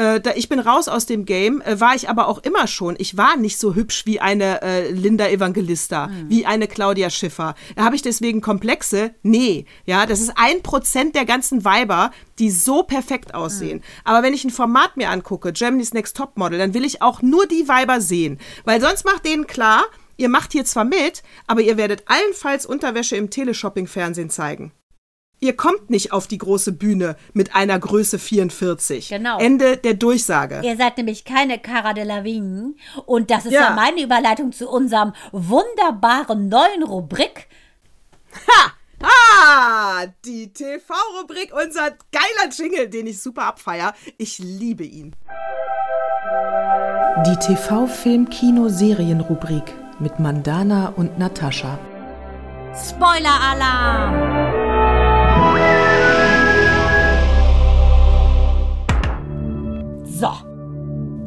äh, da, ich bin raus aus dem Game, äh, war ich aber auch immer schon. Ich war nicht so hübsch wie eine äh, Linda Evangelista, wie eine Claudia Schiffer. Habe ich deswegen Komplexe? Nee. Ja, das ist ein Prozent der ganzen Weiber, die so perfekt aussehen. Aber wenn ich ein Format mir angucke, Germany's Next Top Model, dann will ich auch nur die Weiber sehen. Weil sonst macht denen klar, ihr macht hier zwar mit, aber ihr werdet allenfalls Unterwäsche im Teleshopping-Fernsehen zeigen. Ihr kommt nicht auf die große Bühne mit einer Größe 44. Genau. Ende der Durchsage. Ihr seid nämlich keine Cara Delevingne. Und das ist ja. Ja. meine Überleitung zu unserem wunderbaren neuen Rubrik. Ha! Ah, die TV-Rubrik, unser geiler Jingle, den ich super abfeier. Ich liebe ihn. Die TV-Film-Kino-Serien-Rubrik mit Mandana und Natascha. Spoiler-Alarm! So.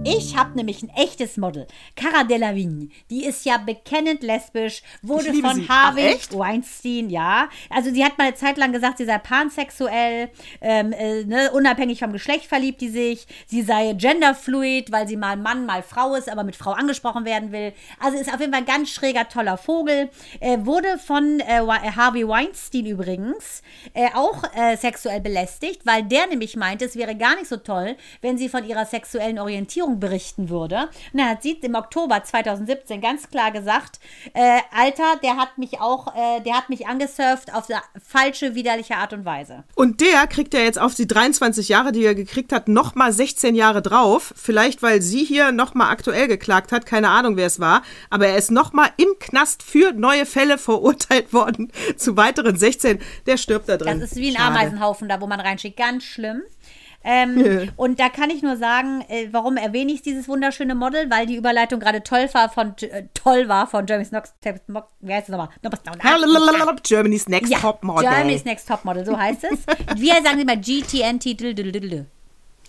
Ich habe nämlich ein echtes Model. Cara Delevingne. Die ist ja bekennend lesbisch, wurde von sie. Ach, Harvey echt? Weinstein, ja. Also sie hat mal eine Zeit lang gesagt, sie sei pansexuell, ähm, äh, ne, unabhängig vom Geschlecht verliebt die sich. Sie sei genderfluid, weil sie mal Mann, mal Frau ist, aber mit Frau angesprochen werden will. Also ist auf jeden Fall ein ganz schräger, toller Vogel. Äh, wurde von äh, Wa- Harvey Weinstein übrigens äh, auch äh, sexuell belästigt, weil der nämlich meinte, es wäre gar nicht so toll, wenn sie von ihrer sexuellen Orientierung berichten würde. Und dann hat sie im Oktober 2017 ganz klar gesagt, äh, Alter, der hat mich auch, äh, der hat mich angesurft auf eine falsche, widerliche Art und Weise. Und der kriegt ja jetzt auf die 23 Jahre, die er gekriegt hat, nochmal 16 Jahre drauf. Vielleicht, weil sie hier nochmal aktuell geklagt hat. Keine Ahnung, wer es war. Aber er ist nochmal im Knast für neue Fälle verurteilt worden. Zu weiteren 16. Der stirbt da drin. Das ist wie ein Schade. Ameisenhaufen da, wo man reinschickt. Ganz schlimm. Ähm, und da kann ich nur sagen, äh, warum erwähne ich dieses wunderschöne Model? Weil die Überleitung gerade toll war von äh, toll war von Jeremy's Next Wie heißt es nochmal? Germany's Next Ja, Top Model. Germany's Next Top Model, so heißt es. Wir sagen immer GTNT.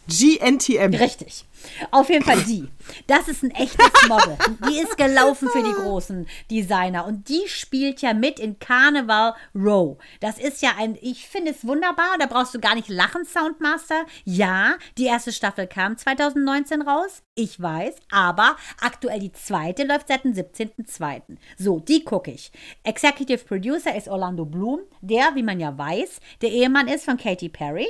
GNTM. Richtig. Auf jeden Fall die. Das ist ein echtes Model. Die ist gelaufen für die großen Designer. Und die spielt ja mit in Carnival Row. Das ist ja ein, ich finde es wunderbar. Da brauchst du gar nicht lachen, Soundmaster. Ja, die erste Staffel kam 2019 raus. Ich weiß. Aber aktuell die zweite läuft seit dem 17.02. So, die gucke ich. Executive Producer ist Orlando Bloom. Der, wie man ja weiß, der Ehemann ist von Katy Perry.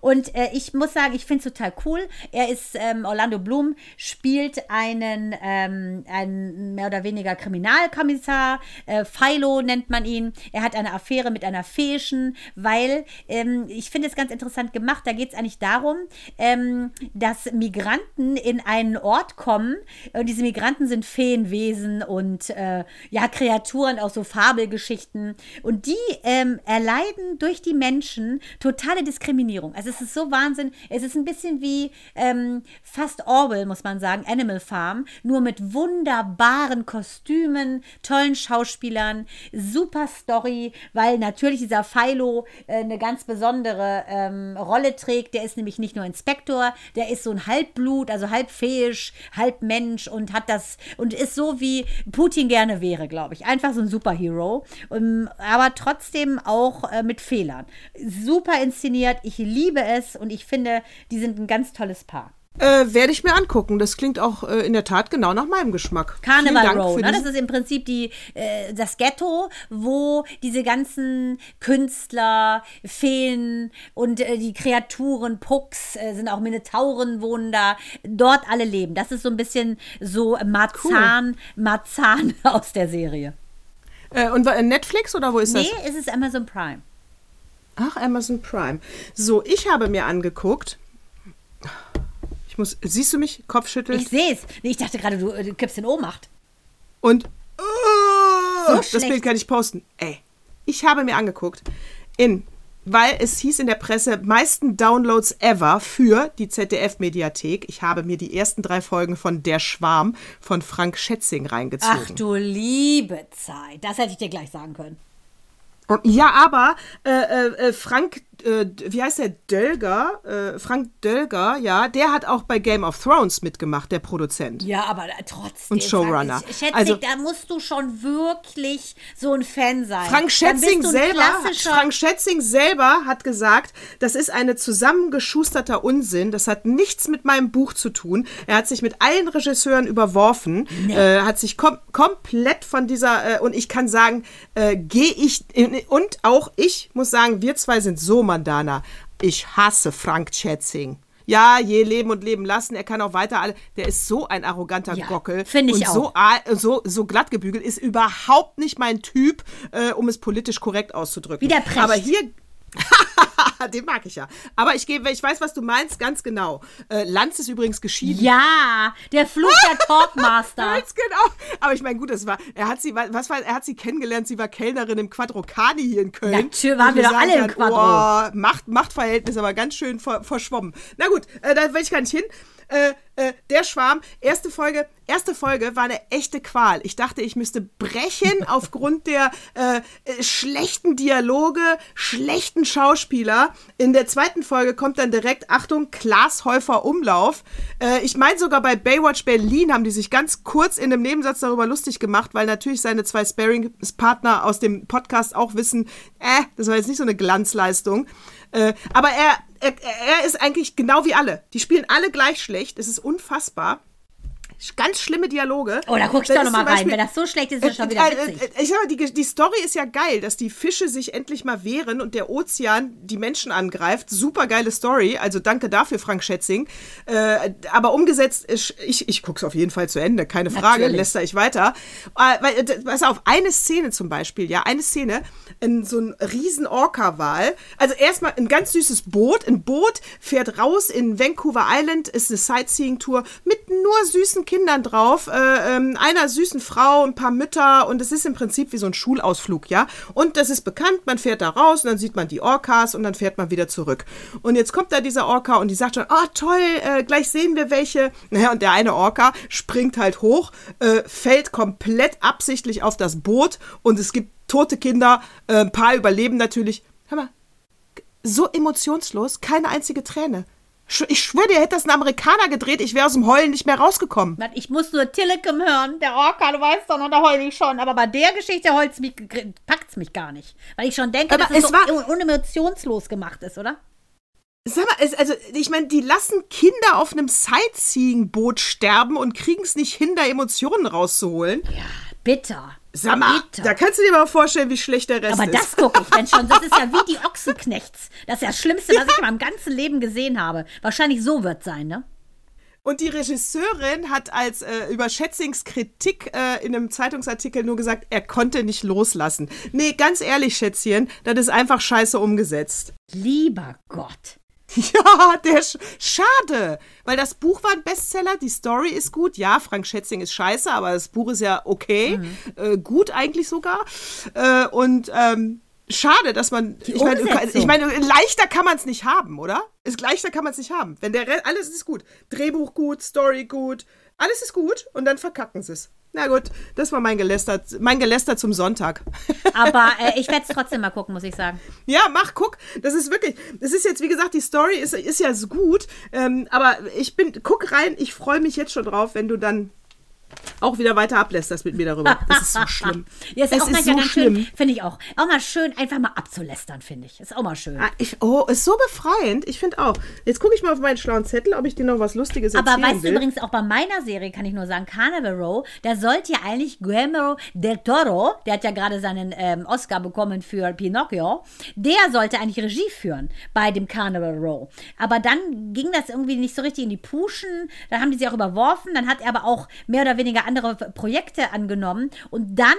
Und äh, ich muss sagen, ich finde es total cool. Er ist, ähm, Orlando Bloom spielt einen, ähm, einen mehr oder weniger Kriminalkommissar. Äh, Philo nennt man ihn. Er hat eine Affäre mit einer Feischen, weil ähm, ich finde es ganz interessant gemacht. Da geht es eigentlich darum, ähm, dass Migranten in einen Ort kommen. Und diese Migranten sind Feenwesen und äh, ja, Kreaturen aus so Fabelgeschichten. Und die ähm, erleiden durch die Menschen totale Diskriminierung. Also es ist so Wahnsinn. Es ist ein bisschen wie ähm, fast Orwell, muss man sagen, Animal Farm, nur mit wunderbaren Kostümen, tollen Schauspielern, super Story, weil natürlich dieser Philo äh, eine ganz besondere ähm, Rolle trägt. Der ist nämlich nicht nur Inspektor, der ist so ein Halbblut, also halb feisch, halb Mensch und hat das und ist so wie Putin gerne wäre, glaube ich. Einfach so ein Superhero, ähm, aber trotzdem auch äh, mit Fehlern. Super inszeniert, ich liebe es und ich finde, die sind ein ganz tolles Paar. Äh, Werde ich mir angucken. Das klingt auch äh, in der Tat genau nach meinem Geschmack. Carnival Row, ne? das ist im Prinzip die, äh, das Ghetto, wo diese ganzen Künstler, Feen und äh, die Kreaturen, Pucks, äh, sind auch Minotauren wohnen da, dort alle leben. Das ist so ein bisschen so Marzahn, Marzahn aus der Serie. Äh, und war- Netflix oder wo ist Nee, das? es ist Amazon Prime. Ach, Amazon Prime. So, ich habe mir angeguckt. Ich muss, siehst du mich? Kopfschütteln. Ich sehe es. Nee, ich dachte gerade, du, äh, du kippst in Ohnmacht. Und oh, das schlecht. Bild kann ich posten. Ey, ich habe mir angeguckt, in, weil es hieß in der Presse, meisten Downloads ever für die ZDF-Mediathek. Ich habe mir die ersten drei Folgen von Der Schwarm von Frank Schätzing reingezogen. Ach du liebe Zeit. Das hätte ich dir gleich sagen können. Ja, aber äh, äh, äh, Frank, äh, wie heißt der? Dölger? Äh, Frank Dölger, ja, der hat auch bei Game of Thrones mitgemacht, der Produzent. Ja, aber trotzdem. Und Showrunner. Ich schätze, Also- da musst du schon wirklich so ein Fan sein. Frank Schätzing selber, Frank Schätzing selber hat gesagt, das ist eine zusammengeschusterter Unsinn. Das hat nichts mit meinem Buch zu tun. Er hat sich mit allen Regisseuren überworfen, äh, hat sich kom komplett von dieser äh, und ich kann sagen, äh, gehe ich und auch ich muss sagen, wir zwei sind so Mandana. Ich hasse Frank Schätzing. Ja, je leben und leben lassen. Er kann auch weiter alle. Der ist so ein arroganter Ja, Gockel. finde ich und so, auch. a- so, so glatt gebügelt ist überhaupt nicht mein Typ, äh, um es politisch korrekt auszudrücken. Wie der Precht. Aber hier. Den mag ich ja. Aber ich gebe, ich weiß, was du meinst, ganz genau. Äh, Lanz ist übrigens geschieden. Ja, der Fluch der Talkmaster. Ganz genau. Aber ich meine, gut, das war, er hat sie, was war, er hat sie kennengelernt, sie war Kellnerin im Quadrocani hier in Köln. Natürlich waren wir doch alle im Quadro. Oh, Macht, Machtverhältnis aber ganz schön ver, verschwommen. Na gut, äh, da will ich gar nicht hin. Äh, äh, der Schwarm, erste Folge, erste Folge war eine echte Qual. Ich dachte, ich müsste brechen aufgrund der äh, äh, schlechten Dialoge, schlechten Schauspieler. In der zweiten Folge kommt dann direkt, Achtung, Klaas Häufer Umlauf. Äh, ich meine sogar bei Baywatch Berlin haben die sich ganz kurz in einem Nebensatz darüber lustig gemacht, weil natürlich seine zwei Sparring-Partner aus dem Podcast auch wissen, äh, das war jetzt nicht so eine Glanzleistung. Äh, aber er, er, er ist eigentlich genau wie alle. Die spielen alle gleich schlecht. Es ist unfassbar. Ganz schlimme Dialoge. Oh, da guck ich doch ist noch mal zum rein. Wenn das so schlecht ist, ist das schon wieder äh, äh, witzig. äh, Ich sag mal, die, die Story ist ja geil, dass die Fische sich endlich mal wehren und der Ozean die Menschen angreift. Super geile Story. Also danke dafür, Frank Schätzing. Äh, aber umgesetzt, ist, ich, ich gucke es auf jeden Fall zu Ende, keine Frage. Natürlich. Lässt ich weiter. Äh, weil, äh, pass auf, eine Szene zum Beispiel, ja, eine Szene, in so ein riesen Orca-Wal. Also erstmal ein ganz süßes Boot. Ein Boot fährt raus in Vancouver Island, ist eine Sightseeing-Tour mit nur süßen Kindern drauf. Äh, ähm, einer süßen Frau, ein paar Mütter und es ist im Prinzip wie so ein Schulausflug, ja. Und das ist bekannt, man fährt da raus und dann sieht man die Orcas und dann fährt man wieder zurück. Und jetzt kommt da dieser Orca und die sagt schon, oh toll, äh, gleich sehen wir welche. Naja, und der eine Orca springt halt hoch, äh, fällt komplett absichtlich auf das Boot und es gibt tote Kinder, äh, ein paar überleben natürlich. Hör mal, so emotionslos, keine einzige Träne. Ich schwöre dir, hätte das ein Amerikaner gedreht, ich wäre aus dem Heulen nicht mehr rausgekommen. Ich muss nur Tillicum hören, der Orca, du weißt doch, noch, da heul ich schon. Aber bei der Geschichte heult's mich, packt's mich gar nicht. Weil ich schon denke, Aber dass es es so war- unemotionslos gemacht ist, oder? Sag mal, es, also ich meine, die lassen Kinder auf einem Sightseeing-Boot sterben und kriegen es nicht hin, da Emotionen rauszuholen. Ja, bitter. Sag mal, da kannst du dir mal vorstellen, wie schlecht der Rest Aber ist. das gucke ich, wenn schon. Das ist ja wie die Ochsenknechts. Das ist ja das Schlimmste, was ich in meinem ganzen Leben gesehen habe. Wahrscheinlich so wird sein, ne? Und die Regisseurin hat als äh, über Schätzings Kritik äh, in einem Zeitungsartikel nur gesagt, er konnte nicht loslassen. Nee, ganz ehrlich, Schätzchen, das ist einfach scheiße umgesetzt. Lieber Gott. Ja, der Sch schade, weil das Buch war ein Bestseller, die Story ist gut. Ja, Frank Schätzing ist scheiße, aber das Buch ist ja okay, äh, gut eigentlich sogar. Äh, und ähm, schade, dass man, ich meine, ich meine, leichter kann man es nicht haben, oder? Ist leichter kann man es nicht haben. Wenn der Re- alles ist gut, Drehbuch gut, Story gut, alles ist gut und dann verkacken sie es. Na gut, das war mein Geläster, mein Geläster zum Sonntag. Aber äh, ich werde es trotzdem mal gucken, muss ich sagen. Ja, mach, guck. Das ist wirklich, das ist jetzt, wie gesagt, die Story ist, ist ja so gut. Ähm, aber ich bin, guck rein, ich freue mich jetzt schon drauf, wenn du dann auch wieder weiter ablästerst mit mir darüber. Das ist so schlimm. Ja, ist es auch ist so schlimm. schön, finde ich auch. Auch mal schön, einfach mal abzulästern, finde ich. Ist auch mal schön. Ah, Ich, oh, ist so befreiend. Ich finde auch. Jetzt gucke ich mal auf meinen schlauen Zettel, ob ich dir noch was Lustiges Aber erzählen weißt du will. übrigens auch bei meiner Serie, kann ich nur sagen, Carnival Row, da sollte ja eigentlich Guillermo del Toro, der hat ja gerade seinen ähm, Oscar bekommen für Pinocchio, der sollte eigentlich Regie führen bei dem Carnival Row. Aber dann ging das irgendwie nicht so richtig in die Puschen, dann haben die sie auch überworfen, dann hat er aber auch mehr oder weniger andere Projekte angenommen und dann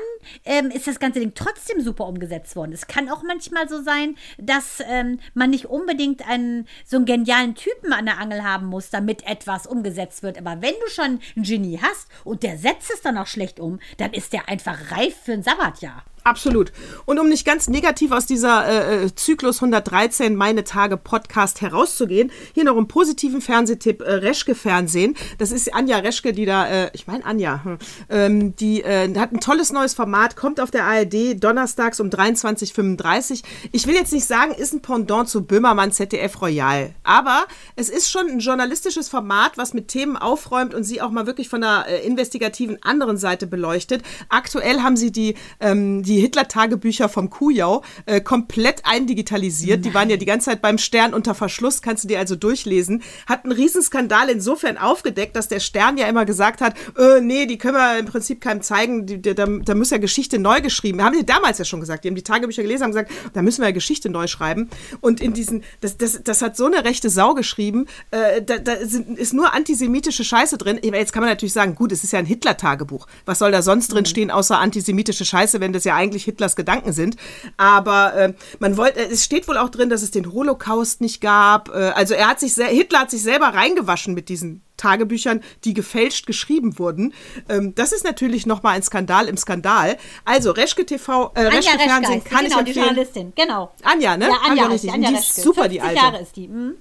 ähm, ist das ganze Ding trotzdem super umgesetzt worden. Es kann auch manchmal so sein, dass ähm, man nicht unbedingt einen so einen genialen Typen an der Angel haben muss, damit etwas umgesetzt wird. Aber wenn du schon einen Genie hast und der setzt es dann auch schlecht um, dann ist der einfach reif für ein Sabbatjahr. Absolut. Und um nicht ganz negativ aus dieser äh, äh, Zyklus 113 Meine Tage Podcast herauszugehen, hier noch einen positiven Fernsehtipp, äh, Reschke Fernsehen. Das ist Anja Reschke, die da, äh, ich meine Anja, hm, ähm, die äh, hat ein tolles neues Format, kommt auf der ARD donnerstags um 23.35 Ich will jetzt nicht sagen, ist ein Pendant zu Böhmermann ZDF Royal. Aber es ist schon ein journalistisches Format, was mit Themen aufräumt und sie auch mal wirklich von einer äh, investigativen anderen Seite beleuchtet. Aktuell haben sie die, ähm, die Hitler-Tagebücher vom Kujau äh, komplett eindigitalisiert. Die waren ja die ganze Zeit beim Stern unter Verschluss, kannst du dir also durchlesen. Hat einen Riesenskandal insofern aufgedeckt, dass der Stern ja immer gesagt hat, äh, nee, die können wir im Prinzip keinem zeigen, die, die, da, da muss ja Geschichte neu geschrieben. Haben die damals ja schon gesagt, die haben die Tagebücher gelesen, haben gesagt, da müssen wir ja Geschichte neu schreiben. Und in diesen, das, das, das hat so eine rechte Sau geschrieben, äh, da, da sind, ist nur antisemitische Scheiße drin. Jetzt kann man natürlich sagen, gut, es ist ja ein Hitler-Tagebuch. Was soll da sonst drin stehen, außer antisemitische Scheiße, wenn das ja eigentlich Hitlers Gedanken sind. Aber äh, man wollte, es steht wohl auch drin, dass es den Holocaust nicht gab. Äh, also er hat sich, Hitler hat sich selber reingewaschen mit diesen Tagebüchern, die gefälscht geschrieben wurden. Ähm, das ist natürlich nochmal ein Skandal im Skandal. Also Reschke TV, äh, Reschke Reschke Fernsehen ist- kann genau, ich die empfehlen. Journalistin, genau. Anja, ne? Ja, Anja die, richtig. Anja Die ist Reschke. super, die 50 Alte. Jahre ist die. Mhm.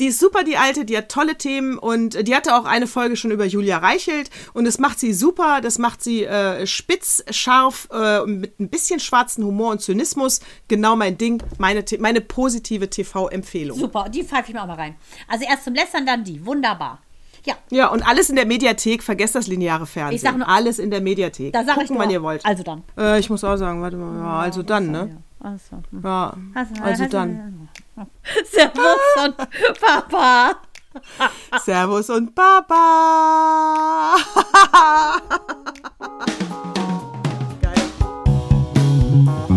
Die ist super, die alte, die hat tolle Themen und die hatte auch eine Folge schon über Julia Reichelt und das macht sie super, das macht sie äh, spitz, scharf, äh, mit ein bisschen schwarzen Humor und Zynismus. Genau mein Ding, meine, meine positive TV-Empfehlung. Super, die pfeife ich mir auch mal rein. Also erst zum Lästern, dann die. Wunderbar. Ja, Ja, und alles in der Mediathek, vergesst das lineare Fernsehen. Ich sag nur- alles in der Mediathek. da sage ich Gucken, nur, wann ihr wollt. Also dann. Äh, ich muss auch sagen, warte mal, ja, also dann, ne? Also, Ja, also dann. Servus und Papa. Servus und Papa. Geil.